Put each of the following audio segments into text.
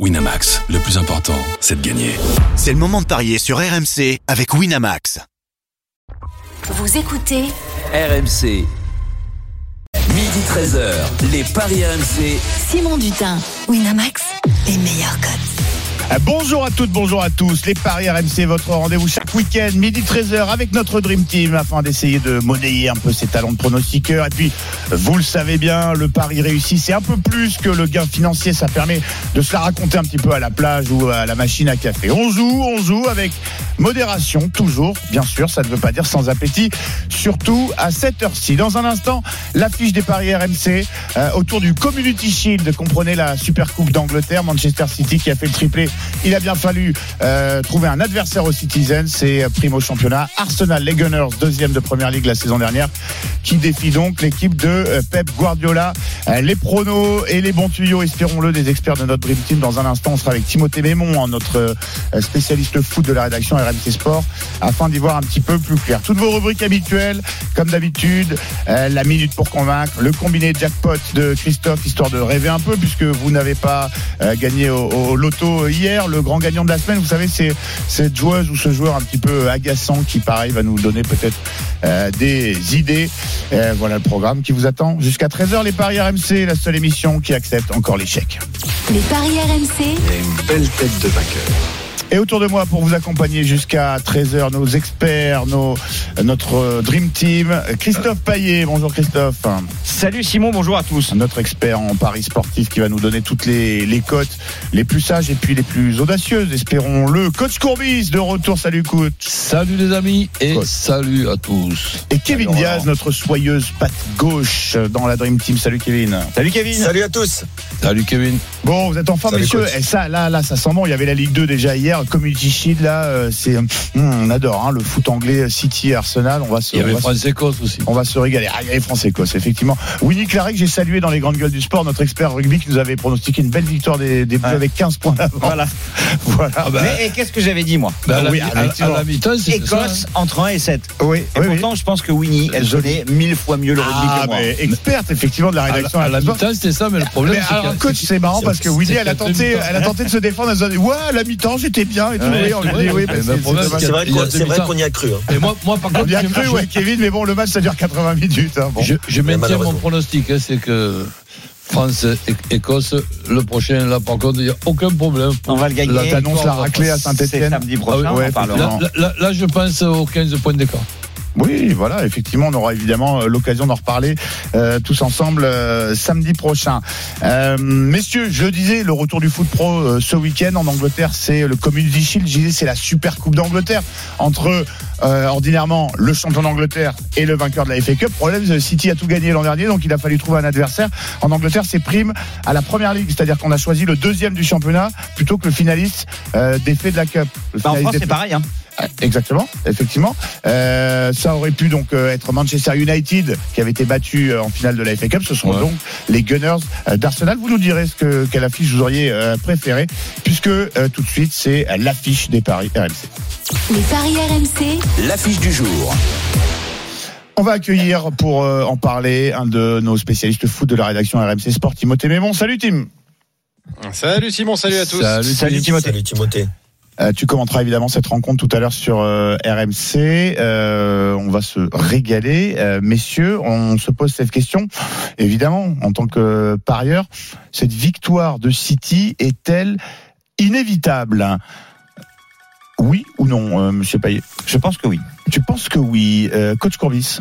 Winamax, le plus important, c'est de gagner. C'est le moment de parier sur RMC avec Winamax. Vous écoutez RMC. Midi 13h, les Paris RMC. Simon Dutin, Winamax, les meilleurs codes. Euh, Bonjour à toutes, bonjour à tous. Les Paris RMC, votre rendez-vous chaque week-end, midi 13h, avec notre Dream Team, afin d'essayer de monnayer un peu ses talents de pronostiqueur. Et puis, vous le savez bien, le pari réussi, c'est un peu plus que le gain financier. Ça permet de se la raconter un petit peu à la plage ou à la machine à café. On joue, on joue avec modération, toujours, bien sûr. Ça ne veut pas dire sans appétit, surtout à cette heure-ci. Dans un instant, l'affiche des paris RMC euh, autour du Community Shield. Comprenez la Super Coupe d'Angleterre, Manchester City qui a fait le triplé il a bien fallu euh, trouver un adversaire aux Citizens. C'est primo championnat. Arsenal, les Gunners, deuxième de première ligue la saison dernière, qui défie donc l'équipe de euh, Pep Guardiola. Euh, les pronos et les bons tuyaux, espérons-le, des experts de notre Dream Team. Dans un instant, on sera avec Timothée Mémon, hein, notre euh, spécialiste foot de la rédaction RMC Sport, afin d'y voir un petit peu plus clair. Toutes vos rubriques habituelles, comme d'habitude, euh, la minute pour convaincre, le combiné jackpot de Christophe, histoire de rêver un peu, puisque vous n'avez pas euh, gagné au, au loto hier le grand gagnant de la semaine. Vous savez, c'est cette joueuse ou ce joueur un petit peu agaçant qui, pareil, va nous donner peut-être euh, des idées. Euh, voilà le programme qui vous attend jusqu'à 13h. Les Paris RMC, la seule émission qui accepte encore l'échec. Les paris RMC, Il y a une belle tête de vainqueur. Et autour de moi pour vous accompagner jusqu'à 13h, nos experts, nos, notre Dream Team, Christophe Paillet. Bonjour Christophe. Salut Simon, bonjour à tous. Notre expert en paris sportif qui va nous donner toutes les, les cotes les plus sages et puis les plus audacieuses, espérons-le. Coach Courbis de retour, salut coach. Salut les amis et Coach. salut à tous. Et Kevin Salut, Diaz, notre soyeuse patte gauche dans la Dream Team. Salut Kevin. Salut Kevin. Salut à tous. Salut Kevin. Bon, vous êtes en forme, messieurs. coach. Et ça, là, là, ça sent bon. Il y avait la Ligue 2 déjà hier. Community Shield, là, euh, c'est, hum, on adore, hein, le foot anglais, City, et Arsenal. On va se, Il y on avait va se- France-Écosse aussi. on va se régaler. Ah, il y avait France-Écosse, effectivement. Winnie Clary, que j'ai salué dans les grandes gueules du sport, notre expert rugby qui nous avait pronostiqué une belle victoire des, des Bleus avec 15 points d'avance. Voilà. Voilà. Ah bah, Mais et qu'est-ce que j'avais dit moi bah, oui, mi- à- effectivement. à la mi-temps, c'est Écosse entre 1 et 7. Oui, Et oui, oui. pourtant, je pense que Winnie, elle connaît mille fois mieux le rugby Ah, que moi. experte, effectivement, de la rédaction. la, à la mi-temps, c'était ça, mais le problème, c'est coach, c'est marrant parce que Winnie, elle a tenté, elle a tenté de se défendre. Elle a dit, ouais, à la mi-temps, j'étais bien et tout. Ouais, Oui, on lui ouais, dit, oui, ouais, mais mais c'est- vrai qu'on y a cru. hein. Et moi, moi, par On contre, y a je- cru, ouais, Kevin, mais bon, le match, ça dure 80 minutes. hein. Bon. je, je maintiens mon pronostic, hein, c'est que France-Écosse, le prochain, là, par contre, il n'y a aucun problème. On va le gagner. Là, t'annonces la raclée à Saint-Etienne. samedi prochain, Ah on ouais. Là, là, là, là, je pense aux 15 points d'écart. Oui, voilà, effectivement, on aura évidemment euh, l'occasion d'en reparler euh, tous ensemble euh, samedi prochain. Euh, messieurs, je disais, le retour du foot pro euh, ce week-end en Angleterre, c'est le Community Shield. Je disais, c'est la Super Coupe d'Angleterre entre euh, ordinairement le champion d'Angleterre et le vainqueur de la FA Cup. Problème, City a tout gagné l'an dernier, donc il a fallu trouver un adversaire. En Angleterre, c'est prime à la première ligue, c'est-à-dire qu'on a choisi le deuxième du championnat plutôt que le finaliste euh, des faits de la Cup. Bah, en France, c'est pareil. Hein. Exactement, effectivement. Euh, ça aurait pu donc euh, être Manchester United qui avait été battu euh, en finale de la FA Cup. Ce sont Ouais. donc les Gunners euh, d'Arsenal. Vous nous direz ce que quelle affiche vous auriez préférée, puisque euh, tout de suite c'est l'affiche des paris RMC. les paris RMC, L'affiche du jour. On va accueillir pour euh, en parler un de nos spécialistes foot de la rédaction RMC Sport, Timothée Mémon. Salut Tim. Salut Simon, salut à tous. Salut, Salut Timothée. Salut Timothée. Euh, tu commenteras évidemment cette rencontre tout à l'heure sur euh, RMC. Euh, on va se régaler. Euh, messieurs, on se pose cette question. Évidemment, en tant que parieur, cette victoire de City est-elle inévitable? Oui ou non, euh, monsieur Payet? Je pense que oui. Tu penses que oui Euh, Coach Courbis?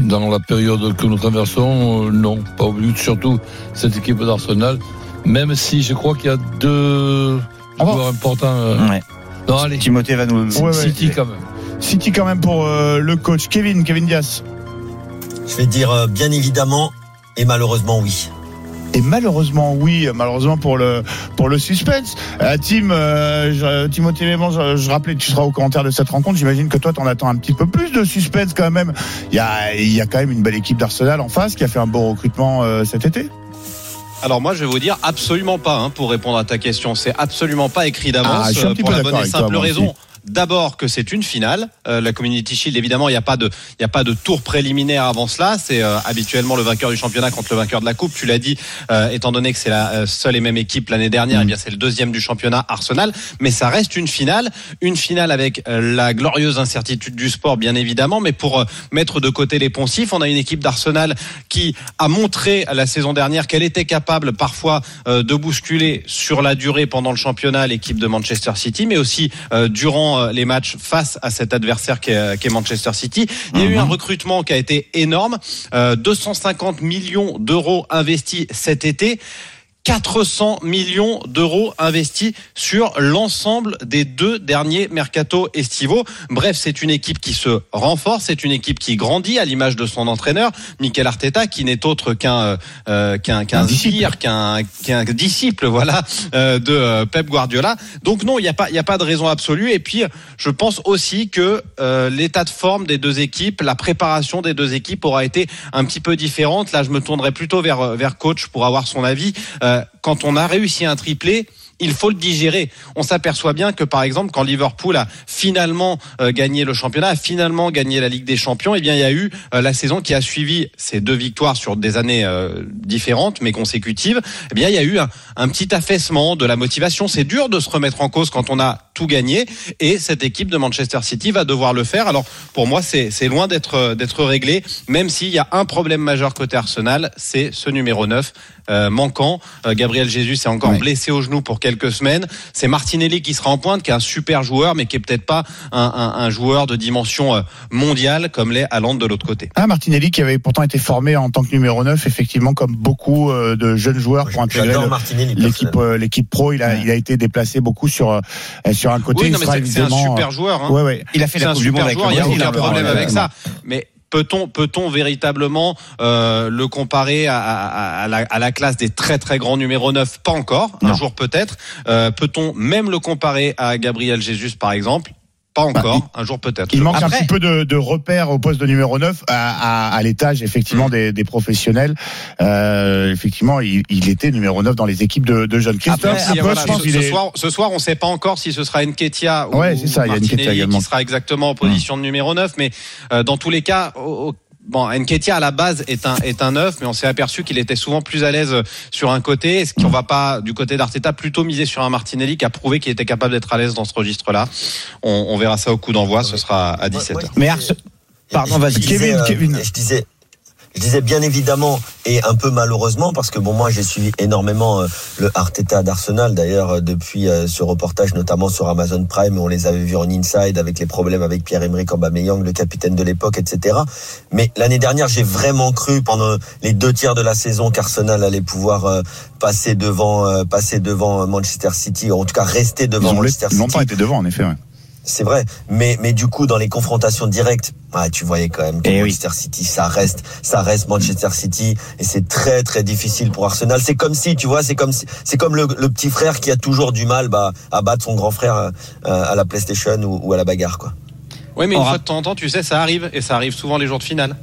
Dans la période que nous traversons, euh, non, pas au but, surtout cette équipe d'Arsenal. Même si je crois qu'il y a deux On va- joueurs importants. euh, Ouais. Non, allez, Timothée va nous. Ouais, ouais. City quand même. City quand même pour euh, le coach Kevin, Kevin Diaz. Je vais dire euh, bien évidemment et malheureusement oui. Et malheureusement, oui, malheureusement pour le pour le suspense. Tim, euh, je- Timothée je, je rappelais, tu seras au commentaire de cette rencontre. J'imagine que toi, t'en attends un petit peu plus de suspense quand même. Il y a il y a quand même une belle équipe d'Arsenal en face qui a fait un beau recrutement euh, cet été. Alors moi je vais vous dire absolument pas hein, pour répondre à ta question. C'est absolument pas écrit Ah, d'avance un euh, pour la bonne et simple raison. aussi. D'abord que c'est une finale. Euh, la Community Shield, évidemment, il n'y a pas de, il a pas de tour préliminaire avant cela. C'est euh, habituellement le vainqueur du championnat contre le vainqueur de la coupe. Tu l'as dit, euh, étant donné que c'est la euh, seule et même équipe l'année dernière, eh bien c'est le deuxième du championnat Arsenal. Mais ça reste une finale, une finale avec euh, la glorieuse incertitude du sport, bien évidemment. Mais pour euh, mettre de côté les poncifs, on a une équipe d'Arsenal qui a montré la saison dernière qu'elle était capable parfois euh, de bousculer sur la durée pendant le championnat l'équipe de Manchester City, mais aussi euh, durant euh, les matchs face à cet adversaire qu'est euh, qu'est Manchester City. Il y a eu un recrutement qui a été énorme, euh, 250 millions d'euros investis cet été. 400 millions d'euros investis sur l'ensemble des deux derniers mercato estivaux. Bref, c'est une équipe qui se renforce, c'est une équipe qui grandit à l'image de son entraîneur, Mikel Arteta, qui n'est autre qu'un euh, qu'un qu'un disciple. qu'un qu'un disciple, voilà, euh, de euh, Pep Guardiola. Donc non, il n'y a pas il y a pas de raison absolue. Et puis, je pense aussi que euh, l'état de forme des deux équipes, la préparation des deux équipes aura été un petit peu différente. Là, je me tournerai plutôt vers euh, vers coach pour avoir son avis. Euh, quand on a réussi un triplé, il faut le digérer. On s'aperçoit bien que par exemple quand Liverpool a finalement euh, gagné le championnat, a finalement gagné la Ligue des Champions, eh bien il y a eu euh, la saison qui a suivi ces deux victoires sur des années différentes mais consécutives. Eh bien il y a eu un, petit affaissement de la motivation. C'est dur de se remettre en cause quand on a tout gagné et cette équipe de Manchester City va devoir le faire. Alors pour moi c'est loin d'être réglé, même s'il y a un problème majeur côté Arsenal, c'est ce numéro 9 euh, manquant. Euh, Gabriel Jesus est encore Ouais. blessé au genou pour quelques semaines. C'est Martinelli qui sera en pointe, qui est un super joueur, mais qui est peut-être pas un, un- un joueur de dimension euh, mondiale comme l'est Haaland de l'autre côté. Ah, Martinelli qui avait pourtant été formé en tant que numéro 9, effectivement, comme beaucoup euh, de jeunes joueurs pour intégrer l'équipe euh, l'équipe pro. Il a, il a été déplacé beaucoup sur, sur un côté. Oui, c'est un super joueur. hein. Ouais, ouais. Il a fait la Coupe du Monde super avec joueur, il n'y a aucun problème avec ça. Mais peut-on peut-on véritablement euh, le comparer à, à- à la, à la classe des très très grands numéro 9 Pas encore, un jour peut-être. Euh, peut-on même le comparer à Gabriel Jesus par exemple? Pas encore, un jour peut-être. Bah, Il manque un petit peu de, de repères au poste de numéro 9 à, à, à l'étage effectivement Mm. des, des professionnels. Euh, effectivement, il, il était numéro 9 dans les équipes de, de jeunes. Christophe, Après, voilà, pense ce, soir, ce soir, on ne sait pas encore si ce sera Nketia ou, Ouais, ça, il y a Martinelli Nketiah également. qui sera exactement en position de numéro 9. Mais euh, dans tous les cas, au- au- bon, Nketia à la base est un est un 9, mais on s'est aperçu qu'il était souvent plus à l'aise sur un côté. Est-ce qu'on va pas du côté d'Arteta plutôt miser sur un Martinelli qui a prouvé qu'il était capable d'être à l'aise dans ce registre-là? On, on verra ça au coup d'envoi. Ce sera à 17 h Mais Arse- Pardon, vas-y. Kevin, euh, Kevin. Je disais, je disais bien évidemment et un peu malheureusement parce que bon moi j'ai suivi énormément euh, le Arteta d'Arsenal d'ailleurs euh, depuis euh, ce reportage notamment sur Amazon Prime on les avait vus en inside avec les problèmes avec Pierre-Emerick Aubameyang le capitaine de l'époque etc. Mais l'année dernière j'ai vraiment cru pendant les deux tiers de la saison qu'Arsenal allait pouvoir passer devant passer devant Manchester City ou en tout cas rester devant Manchester City. longtemps été devant, en effet. ouais. C'est vrai, mais mais du coup dans les confrontations directes, ah, tu voyais quand même que Eh oui. Manchester City, ça reste, ça reste Manchester City, et c'est très très difficile pour Arsenal. C'est comme si, tu vois, c'est comme si, c'est comme le, le petit frère qui a toujours du mal bah, à battre son grand frère euh, à la PlayStation ou, ou à la bagarre, quoi. Oui, mais une fois de temps en temps, tu sais, ça arrive et ça arrive souvent les jours de finale.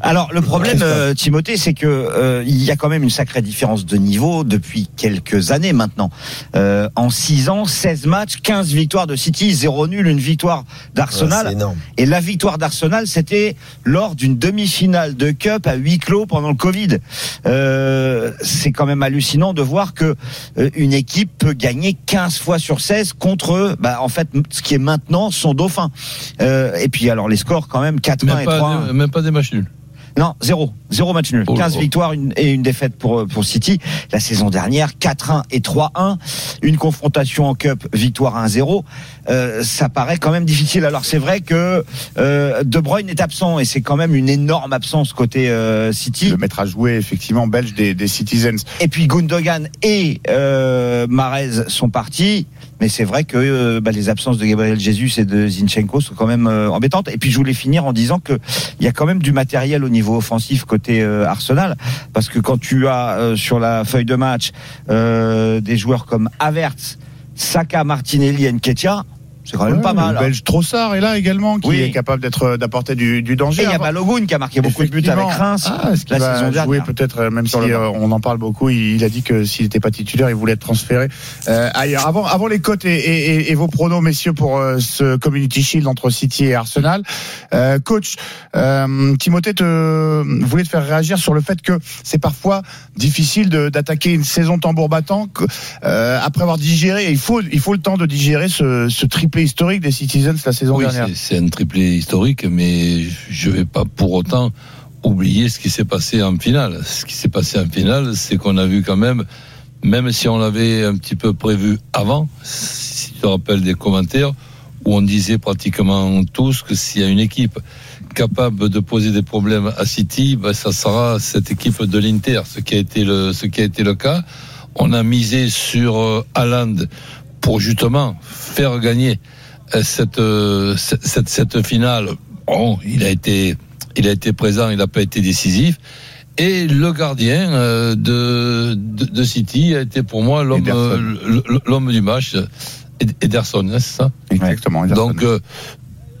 Alors le problème, euh, Timothée, c'est que euh, il y a quand même une sacrée différence de niveau depuis quelques années maintenant. Euh, en 6 ans, 16 matchs, 15 victoires de City, 0 nul, une victoire d'Arsenal. c'est énorme. Et la victoire d'Arsenal, c'était lors d'une demi-finale de Cup à huis clos pendant le Covid. Euh, c'est quand même hallucinant de voir que euh, une équipe peut gagner 15 fois sur 16 contre, bah, en fait, ce qui est maintenant son dauphin. Euh, et puis alors les scores quand même 4-1 Même et pas, 3 même pas des matchs nuls. Non, zéro. Zéro match nul. Oh là 15 là. victoires une- et une défaite pour, pour City. La saison dernière, 4-1 et 3-1. Une confrontation en Cup, victoire 1-0. Euh, ça paraît quand même difficile. Alors c'est vrai que euh, De Bruyne est absent et c'est quand même une énorme absence côté euh, City. Le mettre à jouer, effectivement, belge des, des Citizens. Et puis Gundogan et euh, Marez sont partis. Mais c'est vrai que euh, bah, les absences de Gabriel Jesus et de Zinchenko sont quand même euh, embêtantes. Et puis je voulais finir en disant que il y a quand même du matériel au niveau offensif côté euh, Arsenal, parce que quand tu as sur la feuille de match des joueurs comme Havertz, Saka, Martinelli, et Nketiah, C'est quand même Ouais, pas mal. Le hein. Belge Trossard est là également, qui Oui. est capable d'être d'apporter du, du Et danger. il y a Balogun qui a marqué beaucoup de buts avec. Reims Ah, est-ce qu'il la va jouer peut-être, euh, même si euh, on en parle beaucoup, il, il a dit que s'il n'était pas titulaire, il voulait être transféré euh, ailleurs. Avant, avant les cotes et, et- et- et vos pronos, messieurs, pour euh, ce Community Shield entre City et Arsenal. Euh, coach, euh, Timothée te, voulait te faire réagir sur le fait que c'est parfois difficile d'attaquer une saison tambour battant euh, après avoir digéré. Il faut, il faut le temps de digérer ce, ce triplé historique des Citizens la saison Oui, dernière. c'est- un triplé historique, mais je vais pas pour autant oublier ce qui s'est passé en finale. Ce qui s'est passé en finale, c'est qu'on a vu quand même, même si on l'avait un petit peu prévu avant, si tu te rappelles des commentaires, où on disait pratiquement tous que s'il y a une équipe capable de poser des problèmes à City, ben, ça sera cette équipe de l'Inter, ce qui a été le, ce qui a été le cas. On a misé sur euh, Haaland pour justement faire gagner euh, cette, euh, cette, cette, finale. Bon, il a été, il a été présent, il n'a pas été décisif. Et le gardien euh, de, de, de City a été pour moi l'homme, l'homme du match. Ed- Ederson, hein, c'est ça? Exactement. Ederson. donc, euh,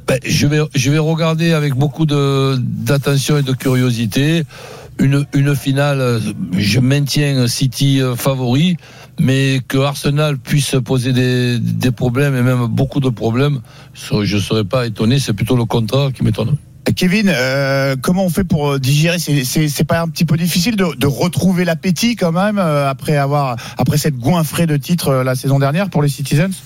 ben, je vais je vais regarder avec beaucoup de d'attention et de curiosité une une finale. Je maintiens City favori, mais que Arsenal puisse poser des des problèmes et même beaucoup de problèmes, je serais pas étonné. C'est plutôt le contraire qui m'étonne. Kevin, euh, comment on fait pour euh, digérer? C'est- pas un petit peu difficile de, retrouver l'appétit quand même euh, après avoir après cette goinfrée de titres euh, la saison dernière pour les Citizens?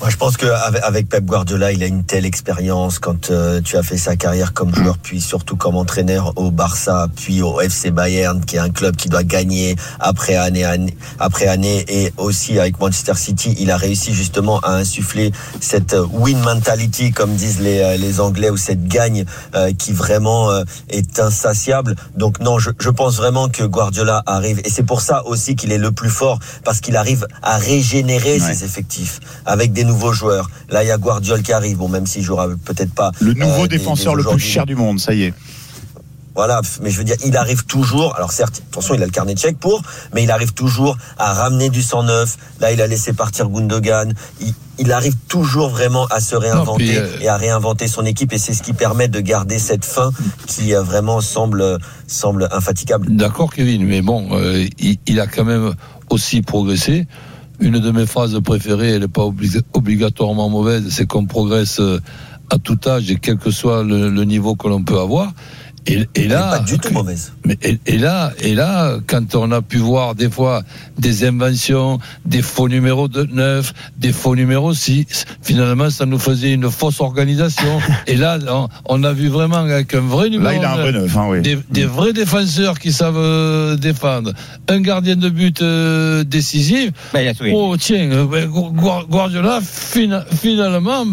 Moi, je pense qu'avec avec Pep Guardiola, il a une telle expérience quand euh, tu as fait sa carrière comme joueur, puis surtout comme entraîneur au Barça, puis au FC Bayern, qui est un club qui doit gagner après année, année après année, et aussi avec Manchester City, il a réussi justement à insuffler cette euh, win mentality, comme disent les, euh, les Anglais, ou cette gagne euh, qui vraiment euh, est insatiable. Donc non, je, je pense vraiment que Guardiola arrive, et c'est pour ça aussi qu'il est le plus fort, parce qu'il arrive à régénérer Ouais. ses effectifs avec des nouveaux joueurs. Là, il y a Guardiola qui arrive. Bon, même s'il jouera peut-être pas. Le nouveau euh, des- défenseur des le plus cher du monde, ça y est. Voilà, mais je veux dire, il arrive toujours. Alors certes, attention, il a le carnet de chèques pour, mais il arrive toujours à ramener du sang neuf. Là, il a laissé partir Gundogan. Il, il arrive toujours vraiment à se réinventer puis, euh, et à réinventer son équipe, et c'est ce qui permet de garder cette fin qui euh, vraiment semble semble infatigable. D'accord, Kevin, mais bon, euh, il, il a quand même aussi progressé. Une de mes phrases préférées, elle n'est pas obli- obligatoirement mauvaise, c'est qu'on progresse euh, à tout âge et quel que soit le, le niveau que l'on peut avoir. Et, et là, pas du tout mauvaise. mais et, et là, et là, quand on a pu voir des fois des inventions, des faux numéros de 9, des faux numéros 6, finalement, ça nous faisait une fausse organisation. et là, on, on a vu vraiment avec un vrai numéro Là, il a un vrai neuf, hein, oui. des, des vrais défenseurs qui savent euh, défendre, un gardien de but euh, décisif. Gagné. Oh tiens, euh, ben, Gu- Gu- Guardiola fina- finalement,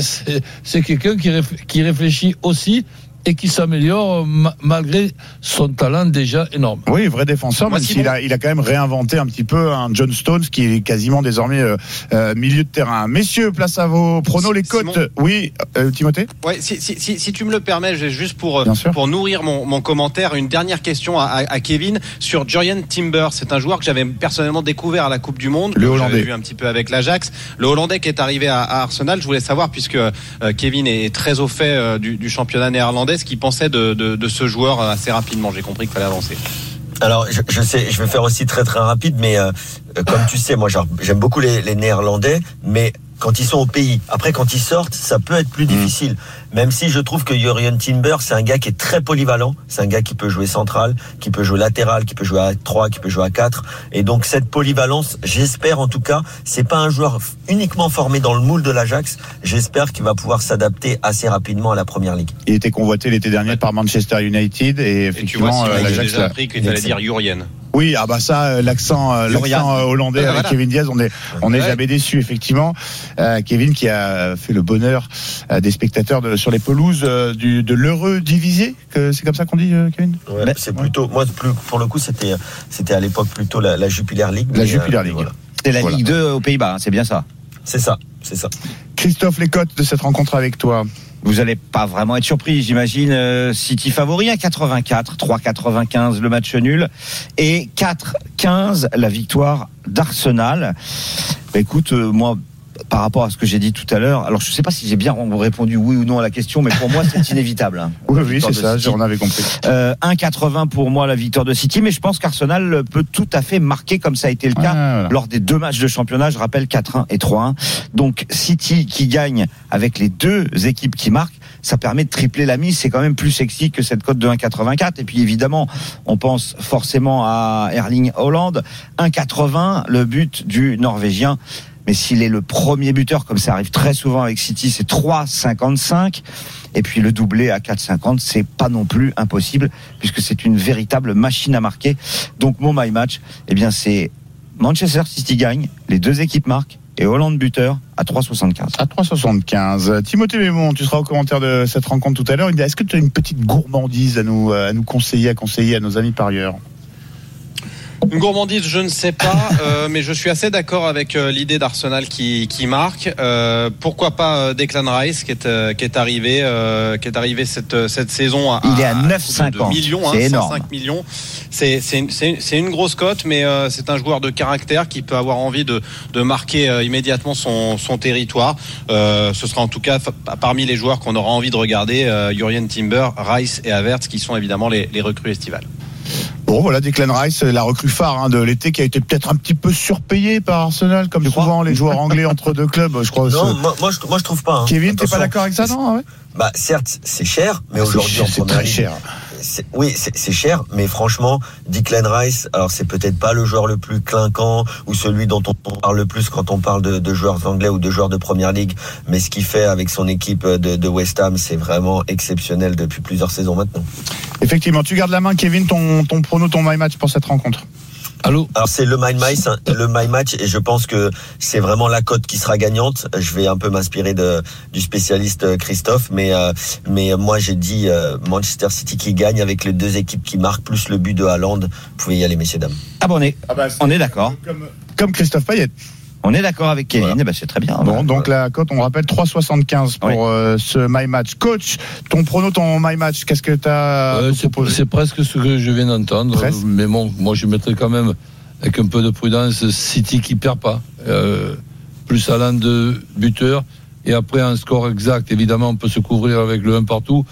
c'est c'est quelqu'un qui, réf- qui réfléchit aussi et qui s'améliore ma- malgré son talent déjà énorme. Oui, vrai défenseur, même s'il a, il a quand même réinventé un petit peu un John Stones qui est quasiment désormais euh, euh, milieu de terrain. Messieurs, place à vos pronos, les Simon- cotes. Oui, euh, Timothée Ouais, si, si, si, si tu me le permets, j'ai juste pour, pour nourrir mon, mon commentaire, une dernière question à, à, à Kevin sur Jorian Timber. C'est un joueur que j'avais personnellement découvert à la Coupe du Monde. Le Hollandais. Vu un petit peu avec l'Ajax. Le Hollandais qui est arrivé à, à Arsenal, je voulais savoir, puisque euh, Kevin est très au fait euh, du, du championnat néerlandais, ce qu'il pensait de, de, de ce joueur euh, assez rapidement. J'ai compris qu'il fallait avancer. Alors, je, je sais, je vais faire aussi très très rapide, mais euh, comme tu sais, moi j'aime beaucoup les, les Néerlandais, mais quand ils sont au pays, après quand ils sortent, ça peut être plus difficile. Même si je trouve que Jurien Timber, c'est un gars qui est très polyvalent, c'est un gars qui peut jouer central, qui peut jouer latéral, qui peut jouer à 3, qui peut jouer à 4. Et donc cette polyvalence, j'espère en tout cas, c'est pas un joueur uniquement formé dans le moule de l'Ajax, j'espère qu'il va pouvoir s'adapter assez rapidement à la première ligue. Il était convoité l'été dernier par Manchester United et effectivement, si euh, j'ai l'Ajax déjà l'a- appris que allais dire Jurien. Oui, ah bah ça, euh, l'accent, euh, l'accent hollandais avec voilà. Kevin Diaz, on est, on n'est Ouais. jamais déçu effectivement. Euh, Kevin qui a fait le bonheur des spectateurs de, sur les pelouses euh, du, de l'heureux divisé, c'est comme ça qu'on dit, euh, Kevin. Ouais, c'est plutôt, moi plus, pour le coup, c'était, c'était à l'époque plutôt la, la Jupiler League. La mais, Jupiler euh, League. voilà. C'est la Voilà. Ligue 2 aux Pays-Bas, hein, c'est bien ça. C'est ça, c'est ça. Christophe, les cotes de cette rencontre avec toi. Vous allez pas vraiment être surpris, j'imagine. euh, City favori à 84, 3,95 le match nul et 4,15 la victoire d'Arsenal. Bah, écoute, euh, moi, par rapport à ce que j'ai dit tout à l'heure, alors je ne sais pas si j'ai bien répondu oui ou non à la question, mais pour moi c'est inévitable. hein. Oui, oui, c'est ça, j'en avais compris. Euh, 1,80 pour moi la victoire de City, mais je pense qu'Arsenal peut tout à fait marquer comme ça a été le cas voilà. lors des deux matchs de championnat. Je rappelle 4-1 et 3-1. Donc City qui gagne avec les deux équipes qui marquent, ça permet de tripler la mise. C'est quand même plus sexy que cette cote de 1,84. Et puis évidemment, on pense forcément à Erling Holland. 1,80 le but du Norvégien. Mais s'il est le premier buteur, comme ça arrive très souvent avec City, c'est 3,55. Et puis le doublé à 4,50, c'est pas non plus impossible, puisque c'est une véritable machine à marquer. Donc mon my match, eh bien c'est Manchester City gagne, les deux équipes marquent, et Hollande buteur à 3,75. À 3,75. Timothée Mémon, tu seras au commentaire de cette rencontre tout à l'heure. Est-ce que tu as une petite gourmandise à nous, nous conseiller, à conseiller à nos amis parieurs? Une gourmandise, je ne sais pas, euh, mais je suis assez d'accord avec euh, l'idée d'Arsenal qui, qui marque. Euh, pourquoi pas euh, Declan Rice qui est, euh, qui est arrivé, euh, qui est arrivé cette, cette saison à, Il est à de 9,50. millions, hein, C'est énorme. 105 millions. C'est c'est une, c'est une- c'est une grosse cote, mais euh, c'est un joueur de caractère qui peut avoir envie de, de marquer euh, immédiatement son, son territoire. Euh, ce sera en tout cas parmi les joueurs qu'on aura envie de regarder, euh, Jurien Timber, Rice et Havertz, qui sont évidemment les, les recrues estivales. Bon, voilà, Declan Rice, la recrue phare hein, de l'été, qui a été peut-être un petit peu surpayé par Arsenal, comme Tu crois souvent les joueurs anglais entre deux clubs. Je crois. Non, moi, moi, je, moi je trouve pas. hein. Kevin, t'es pas d'accord avec ça, non Ah ouais? Bah certes, c'est cher, mais C'est aujourd'hui en première très ligue, cher. Oui, c'est cher, mais franchement, Declan Rice, alors c'est peut-être pas le joueur le plus clinquant ou celui dont on parle le plus quand on parle de, joueurs anglais ou de joueurs de première ligue, mais ce qu'il fait avec son équipe de, de West Ham, c'est vraiment exceptionnel depuis plusieurs saisons maintenant. Effectivement, tu gardes la main, Kevin, ton, ton prono, ton my match pour cette rencontre? Allô Alors c'est le my match, le my match, et je pense que c'est vraiment la cote qui sera gagnante. Je vais un peu m'inspirer de du spécialiste euh, Christophe, mais euh, mais moi j'ai dit euh, Manchester City qui gagne avec les deux équipes qui marquent plus le but de Haaland. Vous pouvez y aller, messieurs dames. Ah bon, on est, bah, on est d'accord. Comme, comme Christophe Payet. On est d'accord avec Kevin, Voilà. eh ben, c'est très bien. Bon, donc la cote, on rappelle 3,75 pour Oui. euh, ce my match. Coach, ton prono, ton my match, qu'est-ce que tu as Euh, c'est, presque ce que je viens d'entendre. Mais bon, moi je mettrais quand même, avec un peu de prudence, City qui perd pas. Euh, plus Alain de buteur. Et après, un score exact, évidemment, on peut se couvrir avec le 1 partout.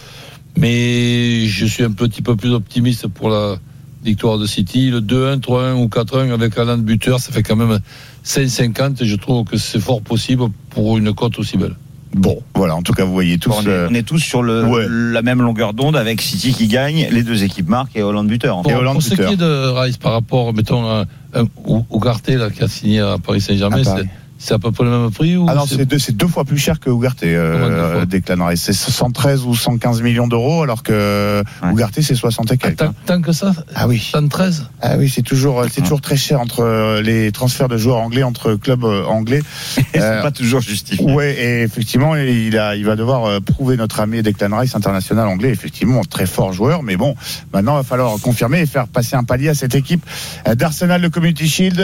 Mais je suis un petit peu plus optimiste pour la victoire de City. Le 2-1, 3-1 ou 4-1 avec Alain de buteur, ça fait quand même 5,50. Et je trouve que c'est fort possible pour une cote aussi belle. Bon, voilà, en tout cas, vous voyez tous. on, est, euh, on est tous sur le, ouais. la même longueur d'onde avec City qui gagne, les deux équipes marquent et Hollande buteur. en fait. Pour, Hollande pour ce qui est de Rice par rapport, mettons, à, à Ougarté, là, qui a signé à Paris Saint-Germain, Paris. C'est, c'est à peu près le même prix ou Ah non, c'est- c'est deux, c'est deux fois plus cher que deux euh, Declan Rice. C'est 113 ou 115 millions d'euros, alors que Ouais. Ugarte, c'est 60 et Ah, quelques. tant, hein. tant que ça Ah oui. 113 Ah oui, c'est toujours, c'est toujours très cher entre euh, les transferts de joueurs anglais entre clubs euh, anglais. Et Euh, c'est pas toujours justifié. Ouais, et effectivement, il a, il va devoir euh, prouver notre ami Declan Rice, international anglais, effectivement très fort joueur. Mais bon, maintenant, il va falloir confirmer et faire passer un palier à cette équipe euh, d'Arsenal, le Community Shield,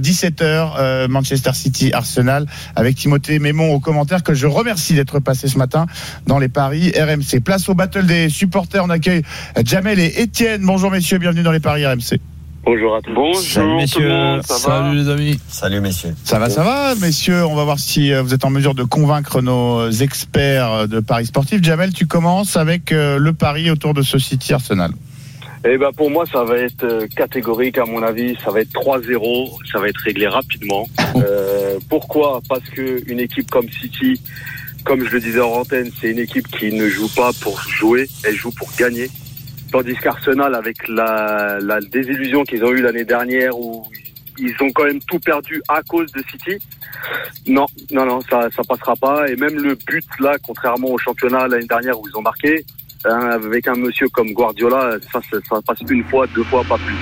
17h, Manchester City, Arsenal, avec Timothée Mémon au commentaire que je remercie d'être passé ce matin dans les paris RMC. Place au battle des supporters. On accueille euh, Jamel et Étienne. Bonjour messieurs, bienvenue dans les paris RMC. Bonjour à tous. Bonjour Salut, tout le messieurs. monde, ça va Salut les amis. Salut messieurs. Ça va, ça va, messieurs. On va voir si euh, vous êtes en mesure de convaincre nos experts euh, de paris sportifs. Jamel, tu commences avec euh, le pari autour de ce City Arsenal. Eh ben pour moi, ça va être euh, catégorique à mon avis. Ça va être 3-0. Ça va être réglé rapidement. Euh, pourquoi? Parce que une équipe comme City, comme je le disais en antenne, c'est une équipe qui ne joue pas pour jouer, elle joue pour gagner. Tandis qu'Arsenal, avec la, la désillusion qu'ils ont eue l'année dernière, où ils ont quand même tout perdu à cause de City. Non, non, non, ça, ça passera pas. Et même le but là, contrairement au championnat l'année dernière où ils ont marqué, avec un monsieur comme Guardiola, ça, ça, ça passe une fois, deux fois, pas plus.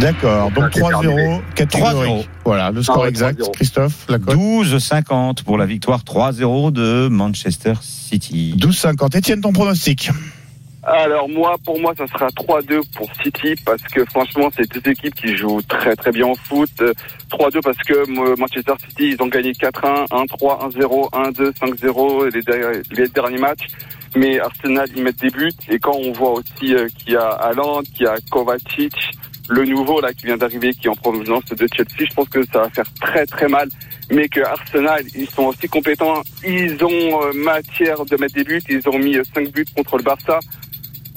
D'accord. Donc Ça, c'est 3-0, terminé. catégorie. 3-0. Voilà, le score ouais, exact. 3-0. Christophe, la cote 12,50 pour la victoire 3-0 de Manchester City. 12,50. Étienne, ton pronostic Alors moi, pour moi, ça sera 3-2 pour City parce que franchement, c'est deux équipes qui jouent très très bien au foot. Euh, 3-2 parce que euh, Manchester City, ils ont gagné 4-1, 1-3, 1-0, 1-2, 5-0 les, der- les derniers matchs. Mais Arsenal, ils mettent des buts et quand on voit aussi euh, qu'il y a Haaland, qu'il y a Kovacic, le nouveau là qui vient d'arriver, qui est en provenance de Chelsea. Je pense que ça va faire très très mal, mais que Arsenal, ils sont aussi compétents. Ils ont euh, matière de mettre des buts. Ils ont mis 5 buts contre le Barça.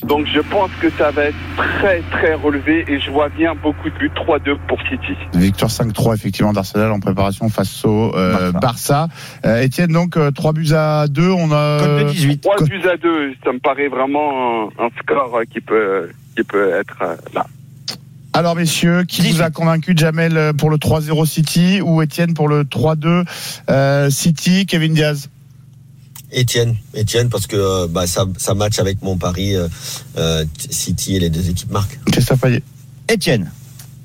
Donc je pense que ça va être très très relevé et je vois bien beaucoup de buts 3-2 pour City. Victoire 5-3 effectivement d'Arsenal en préparation face au euh, Barça. Euh, Étienne donc euh, 3 buts à 2, on a Code de 18. 3 buts à 2, ça me paraît vraiment un, un score qui peut qui peut être euh, là. Alors messieurs, qui vous a convaincu Jamel euh, pour le 3-0 City ou Étienne pour le 3-2 euh, City Kevin Diaz? Étienne, Étienne, parce que euh, bah, ça, ça match avec mon pari euh, euh, City et les deux équipes marquent. Christophe Payet Étienne.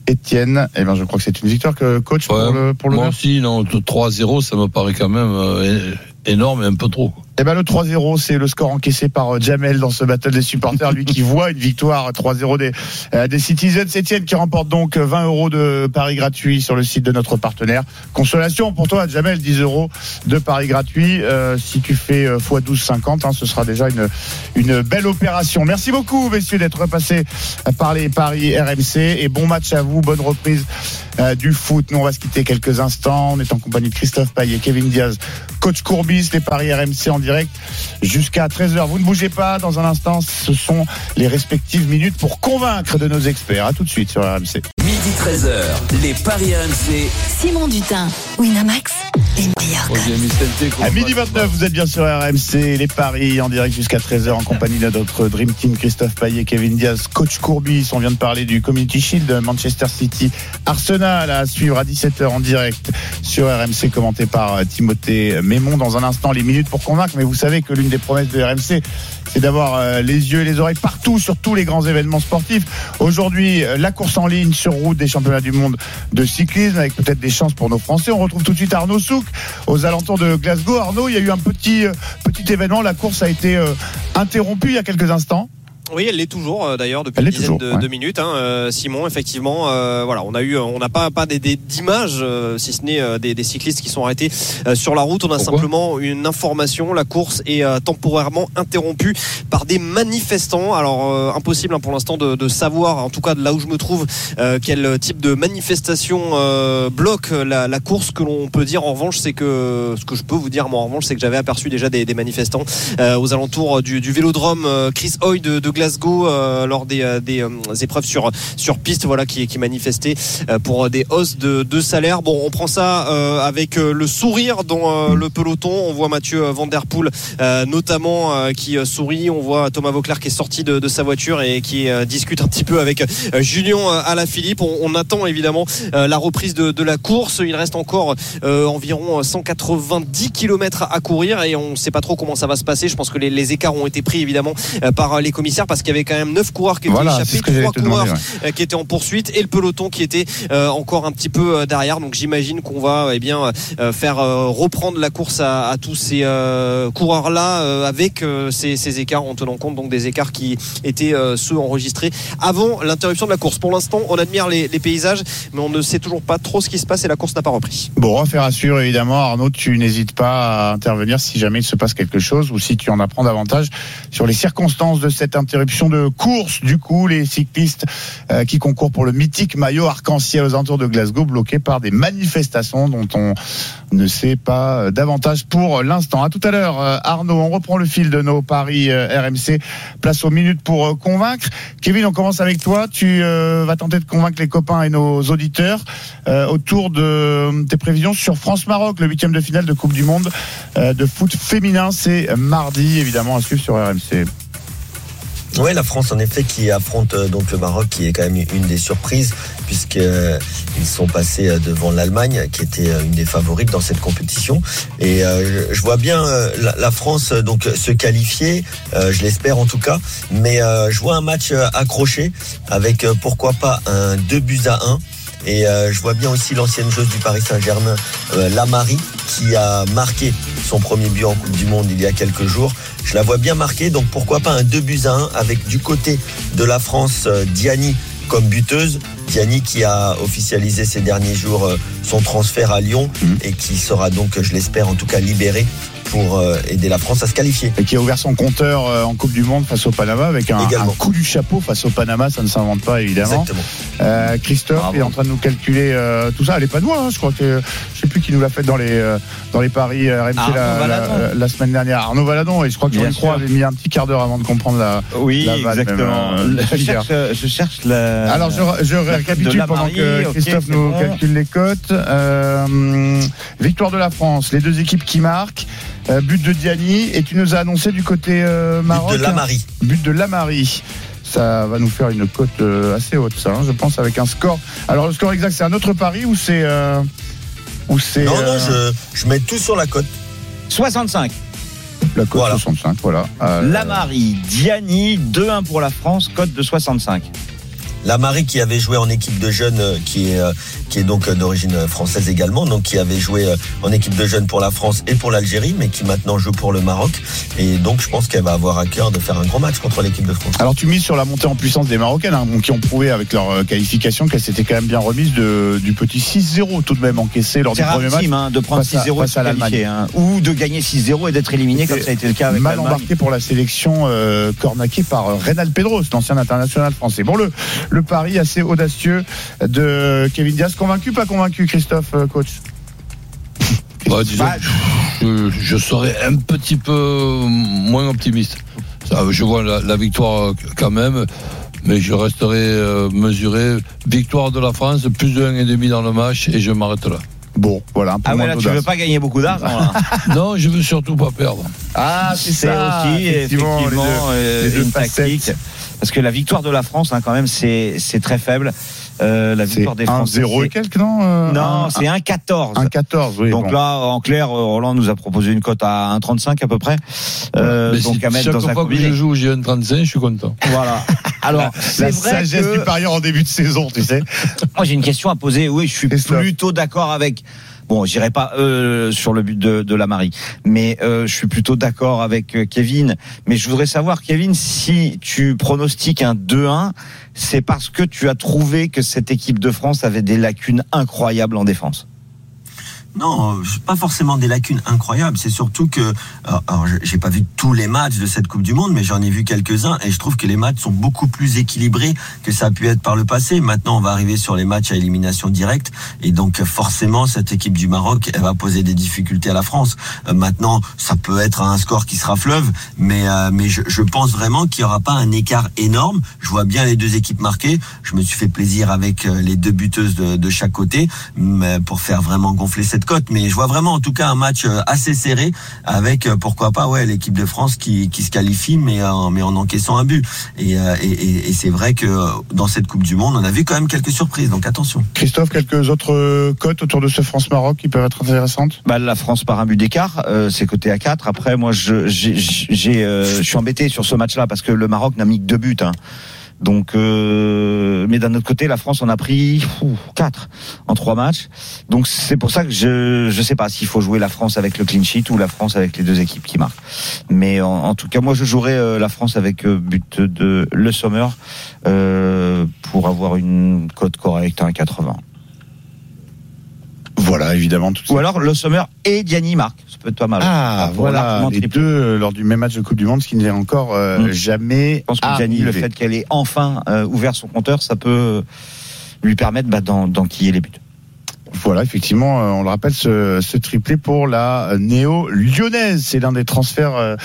Étienne, eh ben je crois que c'est une victoire que coach pour le pour le Moi aussi, non, 3-0, ça me paraît quand même euh, énorme et un peu trop. Eh ben le 3-0, c'est le score encaissé par euh, Jamel dans ce battle des supporters, lui qui voit une victoire 3-0 des, euh, des Citizens. Etienne qui remporte donc 20 euros de paris gratuits sur le site de notre partenaire. Consolation pour toi, Jamel, 10 euros de paris gratuits. Euh, si tu fais euh, x 12,50, hein, ce sera déjà une, une belle opération. Merci beaucoup, messieurs, d'être passés par les paris RMC et bon match à vous, bonne reprise euh, du foot. Nous, on va se quitter quelques instants. On est en compagnie de Christophe Payet, Kevin Diaz, coach Courbis, les paris RMC en direct jusqu'à 13h. Vous ne bougez pas. Dans un instant, ce sont les respectives minutes pour convaincre de nos experts. À tout de suite sur RMC. Midi 13h, les Paris RMC. Simon Dutin, Winamax, À midi va- 29, vous êtes bien sur RMC, les paris en direct jusqu'à 13h en compagnie de notre Dream Team Christophe Payet, Kevin Diaz, coach Courbis. On vient de parler du Community Shield, Manchester City, Arsenal à suivre à 17h en direct sur RMC, commenté par euh, Timothée Mémon. Dans un instant, les minutes pour convaincre, mais vous savez que l'une des promesses de RMC, c'est d'avoir euh, les yeux et les oreilles partout sur tous les grands événements sportifs. Aujourd'hui, euh, la course en ligne sur route des championnats du monde de cyclisme avec peut-être des chances pour nos Français. On retrouve tout de suite Arnaud Aux alentours de Glasgow. Arnaud, il y a eu un petit euh, petit événement. La course a été euh, interrompue il y a quelques instants. Oui, elle l'est toujours euh, d'ailleurs depuis Elle une dizaine toujours, de, ouais. de minutes. Hein, euh, Simon, effectivement, euh, voilà, on a eu, on n'a pas pas des, des- d'images, euh, si ce n'est euh, des, des cyclistes qui sont arrêtés euh, sur la route. On a Pourquoi simplement une information la course est euh, temporairement interrompue par des manifestants. Alors euh, impossible hein, pour l'instant de, de savoir, en tout cas de là où je me trouve, euh, quel type de manifestation euh, bloque la, la course. Ce que l'on peut dire en revanche, c'est que ce que je peux vous dire moi en revanche, c'est que j'avais aperçu déjà des, des manifestants euh, aux alentours du, du vélodrome Chris Hoy de, de Glasgow euh, lors des, euh, euh, épreuves sur, piste voilà, qui, euh, pour des hausses de, salaire. Bon, on prend ça avec le sourire dans le peloton. On voit Mathieu Van Der Poel notamment qui sourit. On voit Thomas Vauclair qui est sorti de, sa voiture et qui discute un petit peu avec Julien Alaphilippe. On, on attend évidemment la reprise de, la course. Il reste encore environ 190 km à courir et on ne sait pas trop comment ça va se passer. Je pense que les, écarts ont été pris évidemment par les commissaires parce qu'il y avait quand même 9 coureurs qui étaient Voilà, c'est échappés, ce que j'allais 3 te coureurs demander. ouais. euh, qui étaient en poursuite et le peloton qui était euh, encore un petit peu euh, derrière. Donc j'imagine qu'on va eh bien faire reprendre la course à, à tous ces coureurs là avec ces, ces écarts en tenant compte donc des écarts qui étaient ceux enregistrés avant l'interruption de la course. Pour l'instant, on admire les, les paysages, mais on ne sait toujours pas trop ce qui se passe et la course n'a pas repris. Bon, affaire à suivre évidemment. Arnaud, tu n'hésites pas à intervenir si jamais il se passe quelque chose ou si tu en apprends davantage sur les circonstances de cette interruption de course. Du coup, les cyclistes euh, qui concourent pour le mythique maillot arc-en-ciel aux alentours de Glasgow, bloqués par des manifestations dont on ne sait pas euh, davantage pour l'instant. À tout à l'heure, euh, Arnaud. On reprend le fil de nos paris RMC. Place aux minutes pour convaincre. Kevin, on commence avec toi. Tu vas tenter de convaincre les copains et nos auditeurs autour de tes prévisions sur France-Maroc, le huitième de finale de Coupe du Monde de foot féminin. C'est mardi, évidemment, à suivre sur RMC. Ouais, la France en effet qui affronte euh, donc le Maroc qui est quand même une des surprises puisque euh, sont passés euh, devant l'Allemagne qui était une des favorites dans cette compétition. Et je- vois bien la, France donc se qualifier, je l'espère en tout cas, mais je vois un match accroché avec pourquoi pas un 2 buts à 1 et euh, je vois bien aussi l'ancienne joueuse du Paris Saint-Germain, euh, Lamari, qui a marqué son premier but en Coupe du Monde il y a quelques jours. Je la vois bien marquée, donc pourquoi pas un 2 buts à 1 avec du côté de la France euh, Diani comme buteuse. Diani qui a officialisé ces derniers jours euh, son transfert à Lyon Mhm. et qui sera donc, je l'espère en tout cas, libéré pour euh, aider la France à se qualifier. Et qui a ouvert son compteur euh, en Coupe du Monde face au Panama avec un, un coup du chapeau face au Panama, ça ne s'invente pas évidemment. Exactement. Euh, Christophe Bravo. est en train de nous calculer euh, tout ça. Elle est pas de moi, hein, je crois que je sais plus qui nous l'a fait dans les euh, dans les paris euh, RMC la, la, la semaine dernière. Arnaud Valadon et je crois que Bien Jean Croix avait mis un petit quart d'heure avant de comprendre la. Oui, La vanne, exactement. même, euh, je, cherche, je cherche la. Alors je, je récapitule la pendant Marie, que Christophe nous bon. calcule les cotes. Euh, victoire de la France, les deux équipes qui marquent. Euh, but de Diani et tu nous as annoncé du côté euh, Maroc. But de Lamari. But de Lamari. Ça va nous faire une cote euh, assez haute, ça, hein, je pense, avec un score. Alors le score exact, c'est un autre pari ou c'est euh, ou c'est Non, euh, non, je, je mets tout sur la cote. 65. la cote Voilà. 65, voilà. Euh, Lamari, Diani, 2-1 pour la France, cote de 65. La Marie qui avait joué en équipe de jeunes, euh, qui est, euh, qui est donc euh, d'origine française également, donc qui avait joué en équipe de jeunes pour la France et pour l'Algérie, mais qui maintenant joue pour le Maroc. Et donc je pense qu'elle va avoir à cœur de faire un grand match contre l'équipe de France. Alors tu mises sur la montée en puissance des Marocaines, hein, qui ont prouvé avec leur qualification qu'elles s'étaient quand même bien remises de, du petit 6-0 tout de même encaissé lors du premier match. hein, de prendre face à- 6-0 et se qualifier, hein, ou de gagner 6-0 et d'être éliminé comme ça a été le cas avec mal embarqué pour la sélection euh, cornaquée par euh, Reynal Pedros, l'ancien international français. Bon, le, le pari assez audacieux de Kevin Diaz. Convaincu, pas convaincu, Christophe, euh, coach? Bah, disons, Bah, je, je serais un petit peu moins optimiste. Ça, je vois la, la victoire quand même, mais je resterai euh, mesuré. Victoire de la France, plus de 1,5 dans le match, et je m'arrête là. Bon, voilà, un peu Ah ouais, là tu veux pas gagner beaucoup d'argent non, je veux surtout pas perdre. Ah, c'est C'est ça, aussi effectivement, les deux- euh, les deux une facettes. tactique. Parce que la victoire de la France, hein, quand même, c'est c'est très faible. Euh, la victoire des Français. 1-0 et quelques, non euh, Non, un- c'est 1-14. un 14, oui. Donc bon. là, en clair, euh, Roland nous a proposé une cote à 1,35 à peu près. Euh, donc si à mettre chaque dans un fois que je joue, j'ai un 35, je suis content. Voilà. Alors, la c'est vrai sagesse que du parieur en début de saison, tu sais. moi j'ai une question à poser. Oui, je suis plutôt d'accord avec. Bon, j'irai pas euh, sur le but de, de la Marie, mais euh, je suis plutôt d'accord avec euh, Kevin. Mais je voudrais savoir, Kevin, si tu pronostiques un 2-1, c'est parce que tu as trouvé que cette équipe de France avait des lacunes incroyables en défense. Non, euh, pas forcément des lacunes incroyables. C'est surtout que, euh, alors j'ai pas vu tous les matchs de cette Coupe du Monde, mais j'en ai vu quelques-uns et je trouve que les matchs sont beaucoup plus équilibrés que ça a pu être par le passé. Maintenant, on va arriver sur les matchs à élimination directe et donc forcément cette équipe du Maroc, elle va poser des difficultés à la France. Euh, maintenant, ça peut être un score qui sera fleuve, mais mais je, je pense vraiment qu'il y aura pas un écart énorme. Je vois bien les deux équipes marquées. Je me suis fait plaisir avec les deux buteuses de, de chaque côté, pour faire vraiment gonfler cette cote. Mais je vois vraiment en tout cas un match euh, assez serré avec euh, pourquoi pas ouais l'équipe de France qui, qui se qualifie, mais en, mais en encaissant un but. Et, euh, et, et- et c'est vrai que euh, dans cette Coupe du Monde, on a vu quand même quelques surprises. Donc attention. Christophe, quelques autres euh, cotes autour de ce France-Maroc qui peuvent être intéressantes? Bah, la France par un but d'écart, euh, c'est coté à 4. Après, moi, je, j'ai, j'ai, euh, je suis embêté sur ce match-là parce que le Maroc n'a mis que deux buts. Hein. Donc, euh, mais d'un autre côté, la France en a pris 4 en trois matchs. Donc c'est pour ça que je je sais pas s'il faut jouer la France avec le clean sheet ou la France avec les deux équipes qui marquent. Mais en, tout cas, moi je jouerais euh, la France avec euh, but de Le Sommer euh, pour avoir une cote correcte à 1,80. Voilà, évidemment. Tout ça. Ou alors Le Sommer et Diani marquent. Ça peut être pas mal. Ah, voilà, les tripler. deux euh, lors du même match de Coupe du Monde, ce qui n'est encore euh, Mm. jamais Je pense que le fait qu'elle ait enfin euh, ouvert son compteur, ça peut lui permettre bah, d'en- d'enquiller les buts. Voilà, effectivement, euh, on le rappelle, ce, ce triplé pour la néo-lyonnaise. C'est l'un des transferts euh,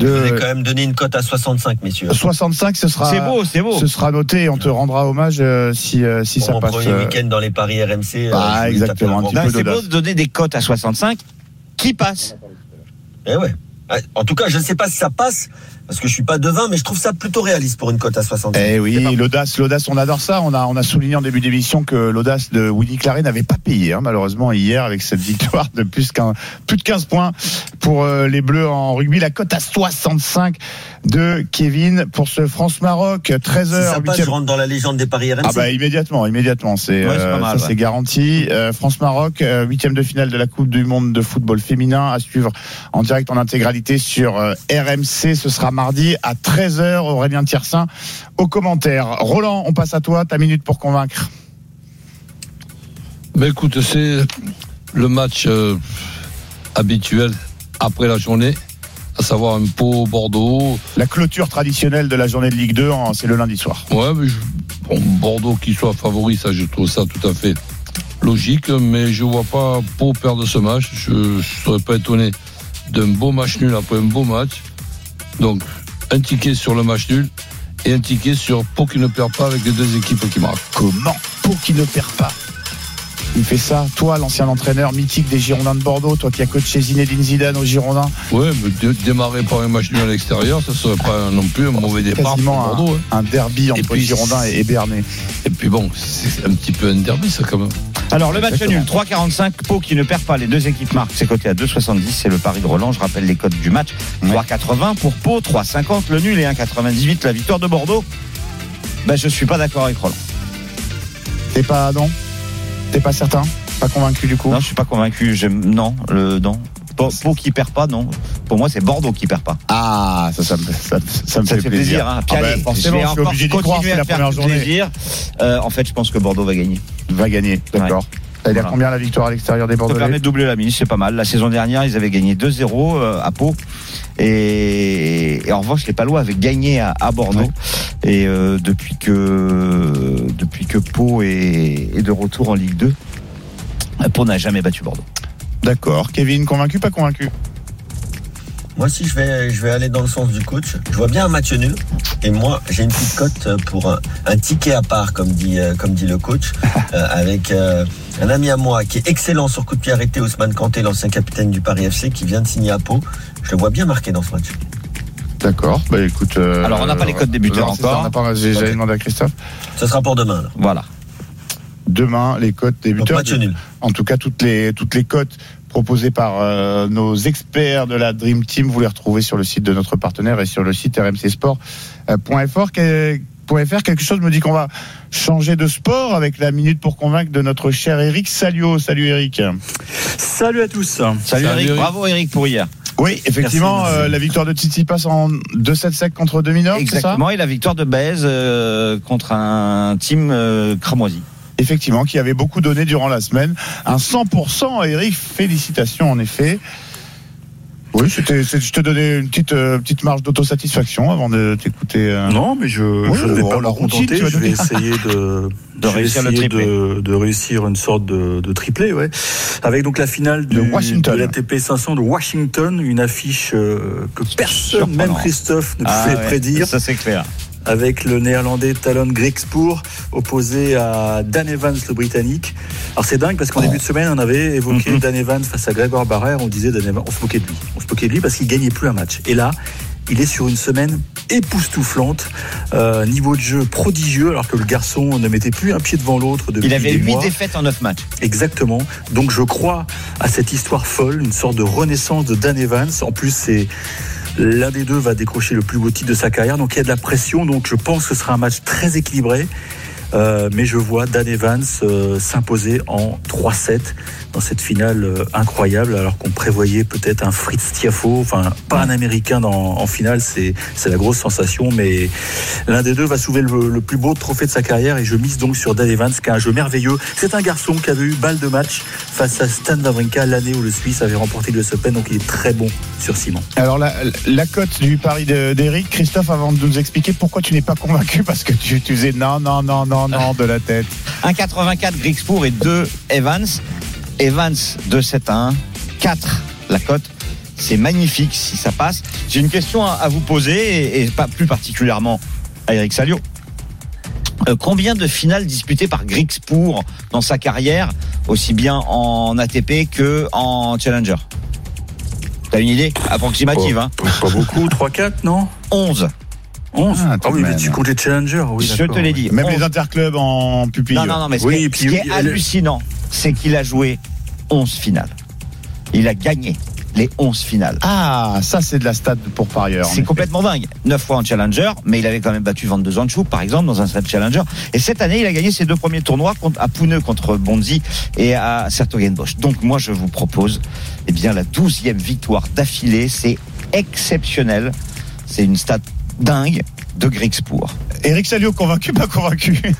Je vous de quand même donné une cote à 65, messieurs. 65. Ce sera, C'est beau, c'est beau. ce sera noté et on te rendra hommage euh, si, euh, si Pour ça passe. premier euh, week-end dans les paris RMC. euh, Ah, exactement, bon peu c'est beau de donner des cotes à 65 qui passent. Eh ouais. Ah, En tout cas, je ne sais pas si ça passe, parce que je suis pas devin, mais je trouve ça plutôt réaliste pour une cote à 65. Eh oui, l'audace, l'audace, on adore ça. On a, on a souligné en début d'émission que l'audace de Willy Claret n'avait pas payé, hein, malheureusement, hier, avec cette victoire de plus qu'un, plus de 15 points pour euh, les Bleus en rugby. La cote à 65 de Kevin pour ce France-Maroc, 13h. Si ça passe, je rentre dans la légende des paris RMC. Ah bah immédiatement, immédiatement, c'est Ouais, euh, mal, ça ouais. c'est garanti. Euh, France-Maroc, euh, huitième de finale de la Coupe du Monde de football féminin à suivre en direct en intégralité sur euh, RMC. Ce sera mardi à 13h. Aurélien Tiersin aux commentaires. Roland, on passe à toi. Ta minute pour convaincre. Mais écoute, c'est le match euh, habituel après la journée, à savoir un pot Bordeaux. La clôture traditionnelle de la journée de Ligue 2, en- c'est le lundi soir. Ouais, mais je- bon, Bordeaux qui soit favori, ça, je trouve ça tout à fait logique, mais je vois pas Pau perdre ce match. Je ne serais pas étonné d'un beau match nul après un beau match. Donc, un ticket sur le match nul et un ticket sur Pau qui ne perd pas avec les deux équipes qui marquent. Comment Pour qui ne perd pas il fait ça, toi, l'ancien entraîneur mythique des Girondins de Bordeaux, toi qui as coaché Zinedine Zidane aux Girondins, Ouais, mais dé- démarrer par un match nul à l'extérieur, ça serait pas non plus un mauvais départ pour quasiment Bordeaux. un, hein. un derby entre puis, Girondins et, et Bernay. Et puis bon, c'est un petit peu un derby, ça quand même. Alors le match nul, 3,45, Pau qui ne perd pas, les deux équipes marquent, c'est coté à 2,70, c'est le pari de Roland, je rappelle les codes du match, 3,80 pour Pau, 3,50 le nul et 1,98 la victoire de Bordeaux. Ben, je suis pas d'accord avec Roland. T'es pas, non? T'es pas certain? Pas convaincu du coup? Non, je suis pas convaincu. J'aime non, le non. Pau, Pau qui perd pas, non. Pour moi, c'est Bordeaux qui perd pas. Ah, ça, ça, me, ça, ça me Ça fait fait plaisir. plaisir. Hein. Puis Ah ben, allez, forcément, je vais je suis encore obligé d'y croire, continuer à la faire première journée. plaisir. Euh, en fait, je pense que Bordeaux va gagner. Va gagner, d'accord. Veut dire Voilà. combien la victoire à l'extérieur des Ça permet de doubler la mise, c'est pas mal. La saison dernière, ils avaient gagné 2-0 euh, à Pau. Et, et en revanche, les Palois avaient gagné à, à Bordeaux. Et euh, depuis que depuis que Pau est, est de retour en Ligue 2, Pau n'a jamais battu Bordeaux. D'accord. Kevin, convaincu, pas convaincu Moi aussi, je vais, je vais aller dans le sens du coach. Je vois bien un match nul. Et moi, j'ai une petite cote pour un, un ticket à part, comme dit, euh, comme dit le coach, euh, avec euh, un ami à moi qui est excellent sur coup de pied arrêté, Ousmane Kanté, l'ancien capitaine du Paris FC, qui vient de signer à Pau. Je le vois bien marqué dans ce match. D'accord. Bah écoute. euh, Alors, on n'a pas les codes débuteurs encore. on n'a pas- J'ai j'avais demandé à Christophe. Ce sera pour demain. là. Voilà. Demain, les cotes match nul. En tout cas, toutes les, toutes les cotes proposées par euh, nos experts de la Dream Team, vous les retrouvez sur le site de notre partenaire et sur le site rmcsport.fr. .fr. Quelque chose me dit qu'on va changer de sport avec la minute pour convaincre de notre cher Eric Salio. Salut Eric. Salut à tous. Salut, Salut, Eric, Eric. bravo Eric pour hier. Oui, effectivement, Merci, merci. euh, la victoire de Tsitsipas en 2-7 sec contre Dominor, c'est ça? Exactement, et la victoire de Baez euh, contre un team euh, cramoisi. Effectivement, qui avait beaucoup donné durant la semaine. Un 100%, Eric, félicitations en effet. Oui, c'était, je te donnais une petite, euh, petite marge d'autosatisfaction avant de t'écouter. euh. Non, mais je ne vais pas la routine, contenter. Je vais essayer de, réussir le essayer triplé. de, de réussir une sorte de, de triplé, ouais. Avec donc la finale De du, Washington. de l'ATP 500 de Washington, une affiche euh, que personne, Surprenant. même Christophe, ne Ah pouvait ouais, prédire. Ça c'est clair. Avec le néerlandais Talon Griekspoor opposé à Dan Evans le britannique. Alors c'est dingue parce qu'en début de semaine on avait évoqué Mhm. Dan Evans face à Gregor Barrère, on disait Dan Evans, on se moquait de lui. On se moquait de lui parce qu'il gagnait plus un match. Et là, il est sur une semaine époustouflante, euh, niveau de jeu prodigieux alors que le garçon ne mettait plus un pied devant l'autre depuis Il avait des 8 mois. défaites en 9 matchs. Exactement. Donc je crois à cette histoire folle, une sorte de renaissance de Dan Evans. En plus, c'est l'un des deux va décrocher le plus beau titre de sa carrière. Donc il y a de la pression. Donc je pense que ce sera un match très équilibré. Euh, mais je vois Dan Evans euh, s'imposer en 3-7 dans cette finale euh, incroyable, alors qu'on prévoyait peut-être un Fritz Tiafo, enfin pas un Américain dans, en finale, c'est c'est la grosse sensation, mais l'un des deux va soulever le, le plus beau trophée de sa carrière et je mise donc sur Dan Evans, qui a un jeu merveilleux. C'est un garçon qui avait eu balle de match face à Stan Wawrinka l'année où le Suisse avait remporté le Open, donc il est très bon sur ciment. Alors la, la cote du pari de- d'Eric, Christophe, avant de nous expliquer pourquoi tu n'es pas convaincu, parce que tu, tu faisais non, non, non, non, non de la tête. 1,84 Griekspoor et 2 Evans. Evans 2,7 à 1. 4 la cote. C'est magnifique si ça passe. J'ai une question à, à vous poser et, et pas plus particulièrement à Eric Salio. Euh, combien de finales disputées par Griekspoor dans sa carrière, aussi bien en ATP que en Challenger? T'as une idée? Approximative, hein Pas beaucoup, 3-4, non? 11. 11 Ah, Ah, oui, mais tu comptes les Challenger, oui, Je te l'ai dit. Même 11. les interclubs en pupille. Non, non, non, mais ce Oui, qui est, ce qui hallucinant, c'est qu'il a joué 11 finales. Il a gagné les 11 finales. Ah, ça c'est de la stat pour parieur. C'est complètement dingue. 9 fois en challenger, mais il avait quand même battu 22 ans de chou, par exemple, dans un set challenger. Et cette année, il a gagné ses deux premiers tournois contre, à Pune contre Bonzi et à Sertogenbosch. Donc moi, je vous propose, eh bien, la 12e victoire d'affilée. C'est exceptionnel. C'est une stat dingue. De Grixpour. Eric Salio, convaincu, pas convaincu?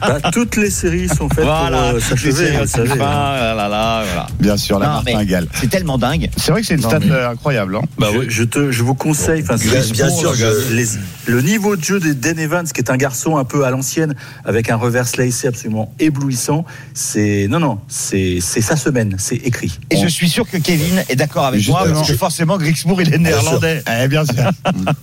Bah, toutes les séries sont faites Voilà, pour euh, s'achever, les vous le savez. séries, là, là, là, voilà. Bien sûr, la martingale. C'est tellement dingue. C'est vrai que c'est une Non, stat mais- euh, incroyable. Hein. Bah je, oui. je te, je vous conseille, enfin, Bien- bien sûr, le- je- les- le niveau de jeu de Dan Evans, qui est un garçon un peu à l'ancienne, avec un reverse lacé absolument éblouissant, c'est non, non, c'est c'est sa semaine, c'est écrit. Et On- je suis sûr que Kevin est d'accord avec Justement. moi, parce que forcément, Grixpour, il est néerlandais. Eh bien sûr.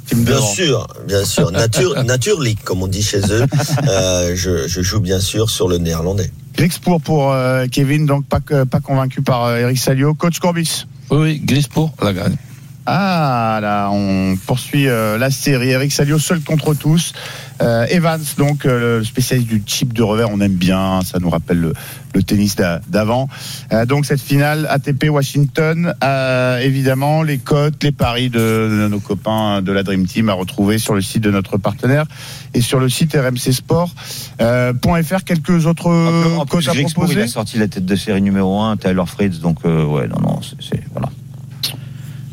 Tu me Bien sûr, bien sûr. Nature, Nature League, comme on dit chez eux. Euh, je, je joue bien sûr sur le néerlandais. Grixpour pour euh, Kevin, donc pas, pas convaincu par euh, Eric Salio. Coach Corbis. Oui, oui, Grispo la gagne. Ah là, on poursuit euh, la série. Eric Salio seul contre tous. Euh, Evans, donc euh, le spécialiste du chip de revers, on aime bien. Ça nous rappelle le, le tennis d'a- d'avant. Euh, donc cette finale ATP Washington, euh, évidemment les cotes, les paris de, de nos copains de la Dream Team à retrouver sur le site de notre partenaire et sur le site RMC Sport. Euh, .fr, quelques autres En cotes à Grixpour, il proposer. a sorti la tête de série numéro 1, Taylor Fritz, donc euh, ouais, non, non, c'est. Voilà.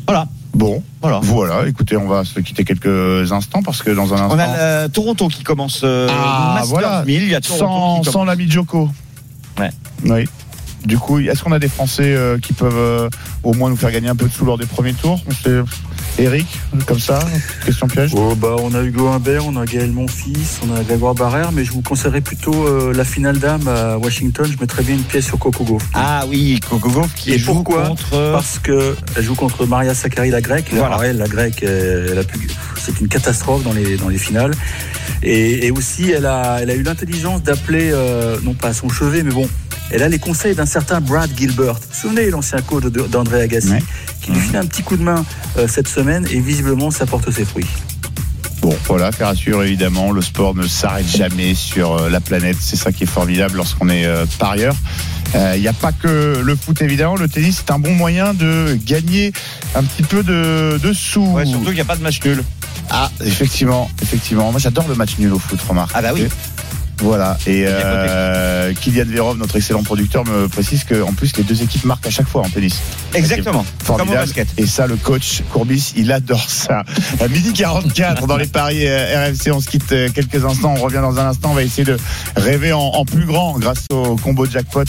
Voilà. Bon, Voilà. voilà. Écoutez, on va se quitter quelques instants parce que dans un instant. On a le Toronto qui commence euh, Ah, Masters voilà. 1000, il y a Toronto sans, sans l'ami Joko. Ouais. Oui. Du coup, est-ce qu'on a des Français euh, qui peuvent euh, au moins nous faire gagner un peu de sous lors des premiers tours? Eric, comme ça Question piège Oh, bah, on a Hugo Humbert, on a Gaël Monfils, on a Grégoire Barrère, mais je vous conseillerais plutôt euh, la finale d'âme à Washington. Je mettrais bien une pièce sur Coco Gauff. Ah oui, Coco Gauff qui Et joue pourquoi contre. Parce que elle joue contre Maria Sakkari, la grecque. Voilà. Alors elle, la grecque, elle a pu- c'est une catastrophe dans les, dans les finales. Et, et aussi, elle a, elle a eu l'intelligence d'appeler, euh, non pas à son chevet, mais bon, elle a les conseils d'un certain Brad Gilbert. Vous vous souvenez, l'ancien coach d'André Agassi, Ouais. qui lui file un petit coup de main euh, cette semaine et visiblement, ça porte ses fruits. Bon, voilà, faire assurer évidemment, le sport ne s'arrête jamais sur euh, la planète. C'est ça qui est formidable lorsqu'on est euh, parieur. Il n'y a pas que le foot évidemment, le tennis c'est un bon moyen de gagner un petit peu de, de sous. Ouais, surtout qu'il n'y a pas de match nul. Ah, effectivement, effectivement. Moi j'adore le match nul au foot, remarque. Ah bah oui. Voilà. Et euh, Kylian Verov, notre excellent producteur, me précise qu'en plus les deux équipes marquent à chaque fois en tennis. Exactement. Comme au Formidable. basket. Et ça, le coach Courbis, il adore ça. À midi 44 dans les paris euh, RMC, on se quitte euh, quelques instants. On revient dans un instant. On va essayer de rêver en, en plus grand grâce au combo jackpot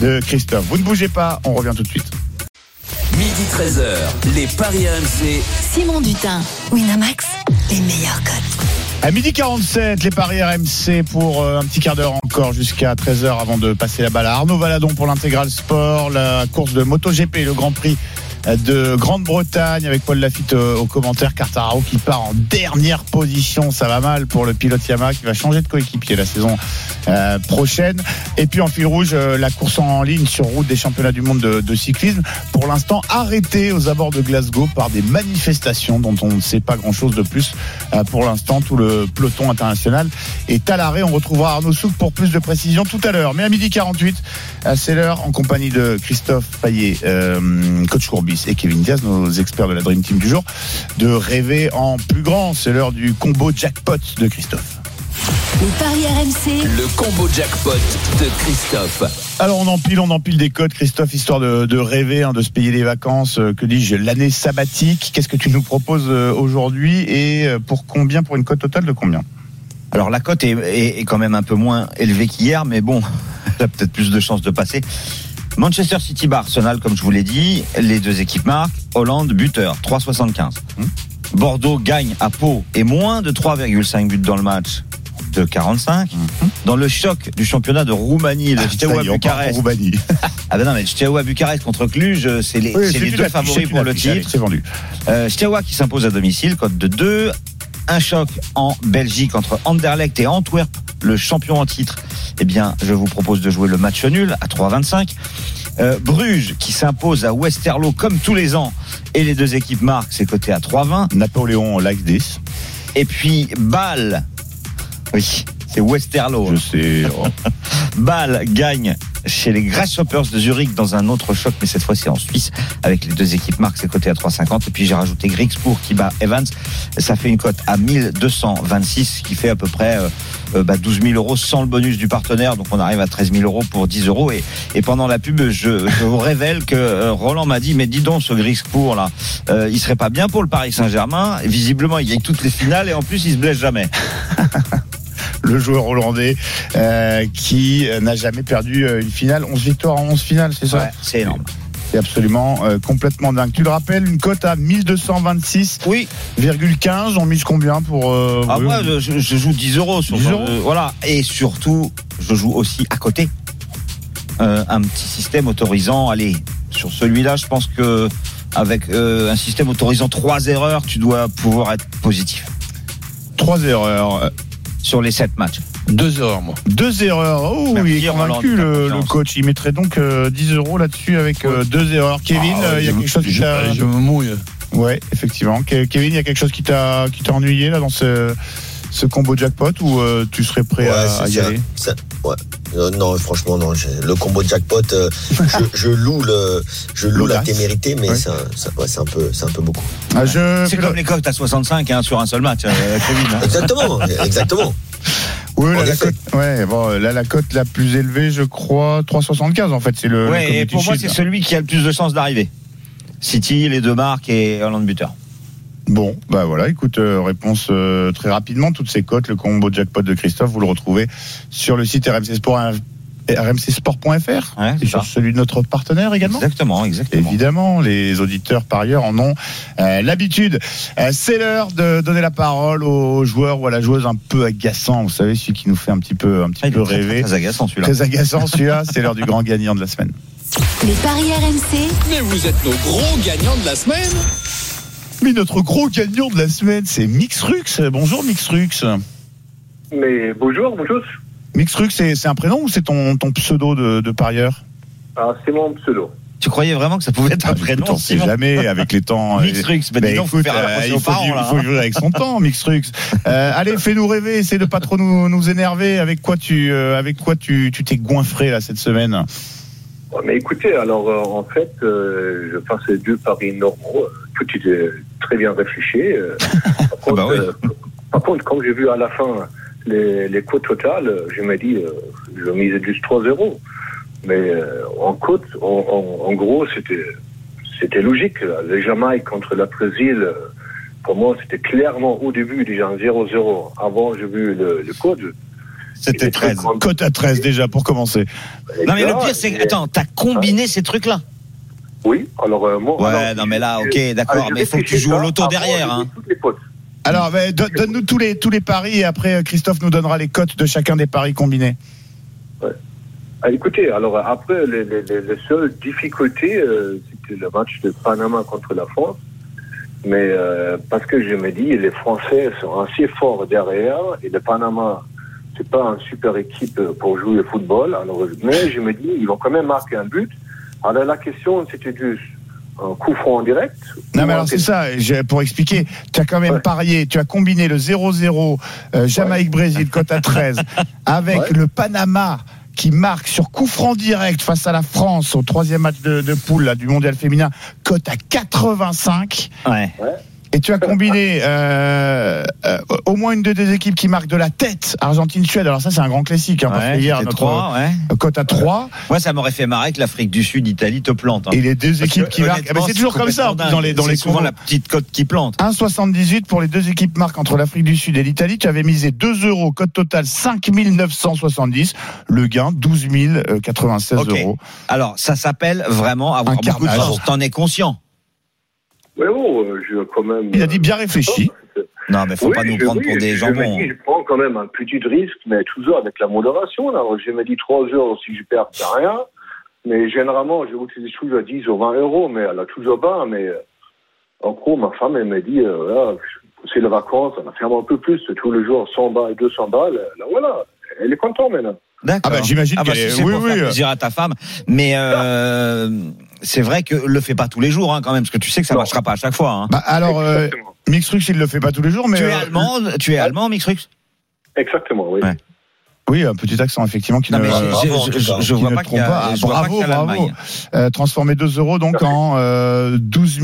de Christophe. Vous ne bougez pas, on revient tout de suite. Midi 13h, les Paris RMC. Simon Dutin, Winamax, les meilleurs cotes. À midi 47, les paris RMC pour euh, un petit quart d'heure encore jusqu'à 13h avant de passer la balle à Arnaud Valadon pour l'intégral sport, la course de MotoGP, le Grand Prix de Grande-Bretagne avec Paul Lafitte euh, au commentaire, Cartararo qui part en dernière position, ça va mal pour le pilote Yamaha qui va changer de coéquipier la saison euh, prochaine. Et puis en fil rouge, euh, la course en ligne sur route des championnats du monde de, cyclisme, pour l'instant arrêtée aux abords de Glasgow par des manifestations dont on ne sait pas grand-chose de plus pour l'instant. Tout le peloton international est à l'arrêt. On retrouvera Arnaud Souk pour plus de précision tout à l'heure. Mais à midi 48, euh, c'est l'heure en compagnie de Christophe Payet, coach Courbis et Kevin Diaz, nos experts de la Dream Team du jour, de rêver en plus grand. C'est l'heure du combo jackpot de Christophe. Les paris RMC, Le combo jackpot de Christophe. Alors on empile, on empile des codes, Christophe, histoire de, de rêver, hein, de se payer les vacances, euh, que dis-je, l'année sabbatique. Qu'est-ce que tu nous proposes euh, aujourd'hui et euh, pour combien Pour une cote totale de combien? Alors la cote est, est- est quand même un peu moins élevée qu'hier, mais bon, elle a peut-être plus de chances de passer. Manchester City bar Arsenal, comme je vous l'ai dit, les deux équipes marquent. Hollande buteur, 3,75. Bordeaux gagne à Pau et moins de 3,5 buts dans le match de 45. Dans le choc du championnat de Roumanie, le Ah, en Bucarest. Ah ben non, mais Steaua Bucarest contre Cluj, c'est les, Oui, c'est les deux favoris pour le allez, titre. C'est vendu. Euh, qui s'impose à domicile, cote de 2. Un choc en Belgique entre Anderlecht et Antwerp, le champion en titre. Eh bien, je vous propose de jouer le match nul à 3,25. Euh, Bruges qui s'impose à Westerlo comme tous les ans et les deux équipes marquent, c'est coté à 3,20. Napoléon like 10. Et puis Bâle, oui, c'est Westerlo. Je sais. oh. Bâle gagne chez les Grasshoppers de Zurich dans un autre choc, mais cette fois-ci en Suisse, avec les deux équipes marques, c'est coté à 3,50. Et puis j'ai rajouté Grixpour qui bat Evans. Ça fait une cote à 1226, ce qui fait à peu près euh, euh, bah, 12 000 euros sans le bonus du partenaire. Donc on arrive à 13 000 euros pour 10 euros. Et, pendant la pub, je, vous révèle que euh, Roland m'a dit, mais dis donc, ce Griscourt là, il serait pas bien pour le Paris Saint-Germain. Visiblement, il gagne toutes les finales et en plus, il se blesse jamais. le joueur hollandais euh, qui euh, n'a jamais perdu euh, une finale. 11 victoires en 11 finales, c'est ça? Ouais, c'est énorme. C'est absolument euh, complètement dingue. Tu le rappelles, une cote à 1226,15. Oui. On mise combien pour. euh, Ah, oui, moi, je, joue 10 euros sur 10 ce- euros euh, voilà. Et surtout, je joue aussi à côté un petit système autorisant. Allez, sur celui-là, je pense que avec un système autorisant trois erreurs, tu dois pouvoir être positif Trois erreurs. Sur les sept matchs. Deux erreurs, moi. Deux erreurs. Oh, Merci, il est convaincu, le, coach. Il mettrait donc euh, 10 euros là-dessus avec euh, deux erreurs. Kevin, Ah, euh, il y a quelque chose qui je- t'a. Je me mouille. Ouais, effectivement. Ke- Kevin, il y a quelque chose qui t'a qui t'a ennuyé là dans ce ce combo jackpot ou euh, tu serais prêt à, y ça, aller? Ça, ouais. Euh, non, franchement, non. Le combo jackpot, euh, je, je loue le, je loue la témérité, mais Ouais. c'est un peu, c'est un peu beaucoup. Ah, je C'est comme le- les coques à 65 hein, sur un seul match, hein. Exactement, exactement. Oui, là, la cote, ouais, bon, là, la cote la plus élevée, je crois, 3,75 en fait, c'est le. et pour moi, c'est celui qui a le plus de chances d'arriver. City, les deux marques et Hollande buteur. Bon, bah voilà, écoute, euh, réponse euh, très rapidement. Toutes ces cotes, le combo jackpot de Christophe, vous le retrouvez sur le site RMC Sport, rmcsport.fr Ouais, et c'est sur ça. celui de notre partenaire également. Exactement, exactement. Évidemment, les auditeurs par ailleurs en ont euh, l'habitude. Euh, c'est l'heure de donner la parole au joueur ou à la joueuse un peu agaçant. Vous savez, celui qui nous fait un petit peu, un petit Ah, peu très, rêver. très agaçant celui-là. Très agaçant celui-là. c'est l'heure du grand gagnant de la semaine. Les paris RMC, Mais vous êtes nos gros gagnants de la semaine. Mais notre gros gagnant de la semaine, c'est Mixrux. Bonjour Mixrux. Mais bonjour, bonjour. Mixrux, c'est c'est un prénom ou c'est ton, ton pseudo de, de parieur Ah, c'est mon pseudo. Tu croyais vraiment que ça pouvait être un Ah, prénom on sait jamais avec les temps. Mixrux, bah, Ben, faut faire euh, il faut, parents, là, faut hein. avec son temps, Mixrux. Euh, allez, fais-nous rêver, essaie de pas trop nous, nous énerver. Avec quoi tu, euh, avec quoi tu, tu t'es goinfré là cette semaine Ouais, Mais écoutez, alors euh, en fait, euh, je faisais deux paris normaux. Tout était très bien réfléchi. euh. Par contre, bah oui. euh, par contre, quand j'ai vu à la fin les, les cotes totales, je me dis, euh, je mise juste 3 euros. Mais euh, en cote, en, en- en gros, c'était c'était logique. Le Jamaïque contre la Brésil, pour moi, c'était clairement au début déjà un 0-0. Avant, j'ai vu le, le code. C'était 13. Cote à 13 déjà pour commencer. Non mais le Là, pire c'est que et- attends, t'as combiné ces trucs là. Oui, alors euh, moi. Ouais, alors, non mais là, ok, d'accord, mais il faut que tu joues au loto derrière. Hein. toutes les cotes. Alors, don- donne-nous tous les, tous les paris et après euh, Christophe nous donnera les cotes de chacun des paris combinés. Ah, écoutez, alors après, les, les, les, les seules difficultés, euh, c'était le match de Panama contre la France. Mais euh, parce que je me dis, les Français sont assez forts derrière et le Panama, c'est pas une super équipe pour jouer au football. Alors, mais je me dis, ils vont quand même marquer un but. Alors la question, c'était juste un coup franc en direct. Non, mais alors c'est ça, pour expliquer, tu as quand même Ouais. parié, tu as combiné le 0-0 euh, Jamaïque-Brésil, cote à 13, avec Ouais. le Panama qui marque sur coup franc direct face à la France au troisième match de, de poule là, du mondial féminin, cote à 85. Ouais. Et tu as combiné euh, euh, au moins une de des équipes qui marque de la tête, Argentine-Suède. Alors ça, c'est un grand classique. Hein, parce Ouais, que hier, notre trois, ouais. cote à 3. Moi, ça m'aurait fait marrer que l'Afrique du Sud, Italie te plante. hein. Et les deux Parce équipes qui marquent. Ah, mais c'est toujours comme ça dans les, dans les C'est souvent la petite cote qui plante. 1,78 pour les deux équipes marques entre l'Afrique du Sud et l'Italie. Tu avais misé 2 euros, code total 5 970. Le gain, 12 096 Ok. euros. Alors, ça s'appelle vraiment avoir Un beaucoup de chance. T'en es conscient Mais bon, euh, je quand même. Il a dit bien réfléchi. Non, mais faut Oui, pas nous je- prendre oui, pour des je jambons. Me dis, je prends quand même un petit risque, mais toujours avec la modération. Là. Je me dis 3 heures, si je perds, c'est rien. Mais généralement, je utilise toujours à 10 ou 20 euros, mais elle a toujours pas. Mais euh, en gros, ma femme, elle me dit, euh, là, c'est les vacances, on a fait un peu plus, tous les jours 100 balles, 200 balles. Là, voilà, elle est contente maintenant. D'accord. Ah bah, j'imagine Ah bah, qu'elle si est- c'est oui, pour oui. faire plaisir à ta femme. Mais euh, c'est vrai que le fais pas tous les jours, hein, quand même, parce que tu sais que ça Non. marchera pas à chaque fois. Hein. Bah, alors, euh. Mixrux, il le fait pas tous les jours, mais. tu es euh, allemand, tu es allemand, Mixrux? Exactement, oui. Ouais. Oui, un petit accent effectivement qui Non, ne, mais euh, je- vois ne pas pas. je vois pas bravo, qu'il y a bravo. Euh, transformer 2 euros donc en euh, 12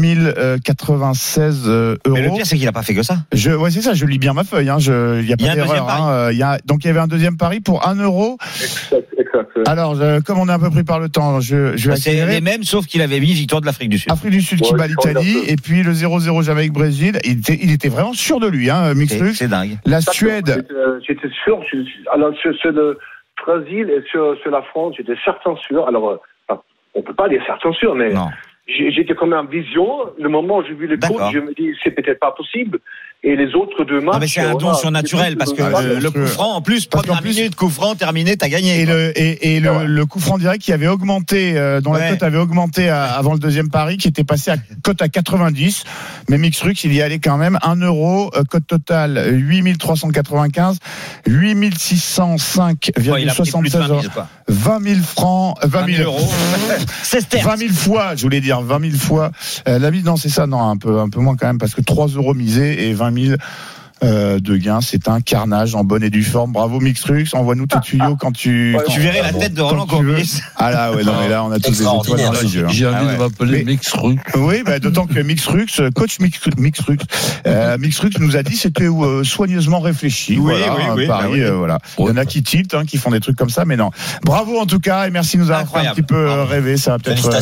096 euh, euros. Mais le pire, c'est qu'il a pas fait que ça. Je, ouais, c'est ça, je lis bien ma feuille. Hein, je, il y a pas d'erreur. Hein, euh, il y a, donc il y avait un deuxième pari pour 1 euro. Exact, exact. Alors, je- comme on est un peu pris par le temps, je, je vais C'est accélérer. les mêmes, sauf qu'il avait mis victoire de l'Afrique du Sud. Afrique du Sud qui Ouais, bat l'Italie et puis le 0-0 Jamaïque-Brésil. Il était, il était vraiment sûr de lui, hein, C'est Mixlux. c'est dingue. La. Suède, J'étais, euh, J'étais sûr. je- je- sur, le Brésil et sur, sur la France, j'étais certain sûr. Alors, euh, enfin, on peut pas dire certain sûr, mais j'étais quand même en vision. Le moment où j'ai vu les D'accord. codes, je me dis c'est peut-être pas possible. Et les autres deux matchs. Non, mais c'est un don voilà, surnaturel parce que Ah, le, le coup franc, en plus, première plus- minute, coup franc, terminé, t'as gagné. Et le, et, et le, Ouais. le coup franc direct qui avait augmenté, euh, dont la cote avait augmenté à- avant le deuxième pari, qui était passé à cote à 90. Mais Mixrux, il y allait quand même 1 euro, euh, cote totale 8395, 8605,76 Ouais, il a pris plus de 20 000, quoi. 20 000 francs, euh, 20 000 euros. 16 terres. 20 000 fois, je voulais dire 20 000 fois. Euh, la vie, non, c'est ça, non, un peu, un peu moins quand même, parce que 3 euros misés et 20 000 euh, de gains, c'est un carnage en bonne et due forme. Bravo Mixrux, envoie-nous tes tuyaux quand tu. Ouais, quand- Tu verrais la tête de Roland. Courbis. Ah là, ouais, non, mais là, on a tous des étoiles dans les yeux. hein. J'ai envie Ah ouais. de m'appeler Mais- Mixrux. Oui, bah, d'autant que Mixrux, euh, coach Mixrux, Mixrux, euh, Mixrux nous a dit c'était euh, soigneusement réfléchi. Oui, voilà, oui, un oui, pari, bah oui. euh, voilà. Il y en a qui tiltent, hein, qui font des trucs comme ça, mais non. Bravo en tout cas, et merci de nous avoir fait un petit peu rêver. Ça va peut-être euh,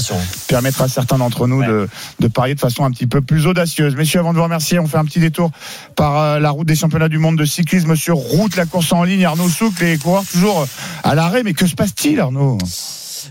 permettre à certains d'entre nous de, de parier de façon un petit peu plus audacieuse. Messieurs, avant de vous remercier, on fait un petit détour par euh, la route des championnats du monde de cyclisme sur route, la course en ligne. Arnaud Souk, les coureurs toujours à l'arrêt, mais que se passe-t-il, Arnaud?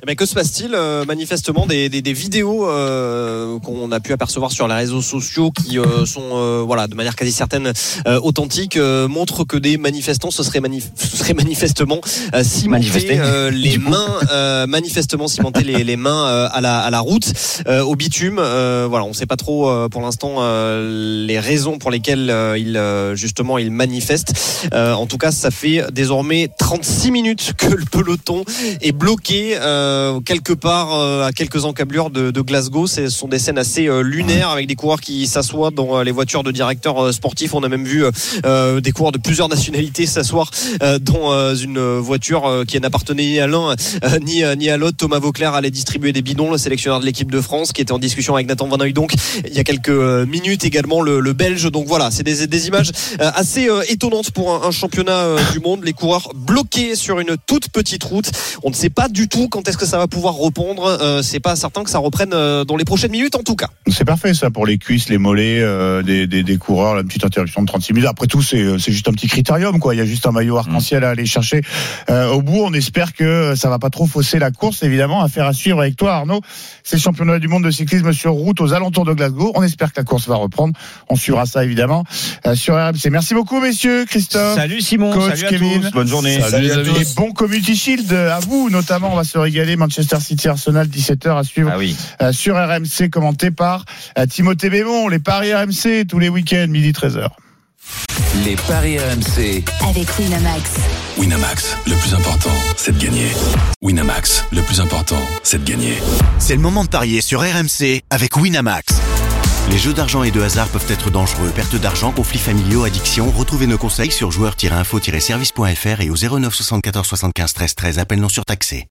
Eh ben, que se passe-t-il Euh, Manifestement, des, des, des vidéos euh, qu'on a pu apercevoir sur les réseaux sociaux qui euh, sont, euh, voilà, de manière quasi certaine, euh, authentiques, euh, montrent que des manifestants se seraient, manif- se seraient manifestement euh, cimentés euh, les mains, euh, manifestement cimentés les, les mains euh, à la à la route, euh, au bitume. Euh, voilà, on ne sait pas trop euh, pour l'instant euh, les raisons pour lesquelles euh, ils justement ils manifestent. Euh, en tout cas, ça fait désormais 36 minutes que le peloton est bloqué euh, quelque part euh, à quelques encablures de, Glasgow. Ce sont des scènes assez euh, lunaires avec des coureurs qui s'assoient dans euh, les voitures de directeurs euh, sportifs. On a même vu euh, euh, des coureurs de plusieurs nationalités s'asseoir euh, dans euh, une voiture euh, qui n'appartenait ni à l'un euh, ni, euh, à l'autre. Thomas Vauclair allait distribuer des bidons, le sélectionneur de l'équipe de France, qui était en discussion avec Nathan Van donc il y a quelques euh, minutes également le, Belge. Donc voilà, c'est des, images euh, assez euh, étonnantes pour un, championnat euh, du monde. Les coureurs bloqués sur une toute petite route. On ne sait pas du tout quand est-ce que ça va pouvoir reprendre. Euh, c'est pas certain que ça reprenne euh, dans les prochaines minutes en tout cas. C'est parfait ça pour les cuisses, les mollets euh, des, des, des coureurs, la petite interruption de 36 minutes. Après tout, c'est juste un petit critérium quoi. Il y a juste un maillot arc-en-ciel à aller chercher. Euh, au bout, on espère que ça va pas trop fausser la course. Évidemment, affaire à suivre avec toi, Arnaud. C'est le championnat du monde de cyclisme sur route aux alentours de Glasgow. On espère que la course va reprendre. On suivra ça évidemment euh, sur RMC. Merci beaucoup, messieurs, Christophe. Salut Simon, Coach salut à Kevin. tous, bonne journée. Salut, les amis. Et bon Community Shield à vous, notamment. On va se régaler. Manchester City Arsenal, 17h à suivre Ah oui. euh, sur RMC, commenté par euh, Timothée Bémon. Les paris RMC tous les week-ends, midi 13h. Les paris RMC. Avec Winamax. Winamax, le plus important, c'est de gagner. Winamax, le plus important, c'est de gagner. C'est le moment de parier sur RMC avec Winamax. Les jeux d'argent et de hasard peuvent être dangereux. Perte d'argent, conflits familiaux, addiction. Retrouvez nos conseils sur joueurs-info-service.fr et au 09 74 75 13 13. Appel non surtaxé.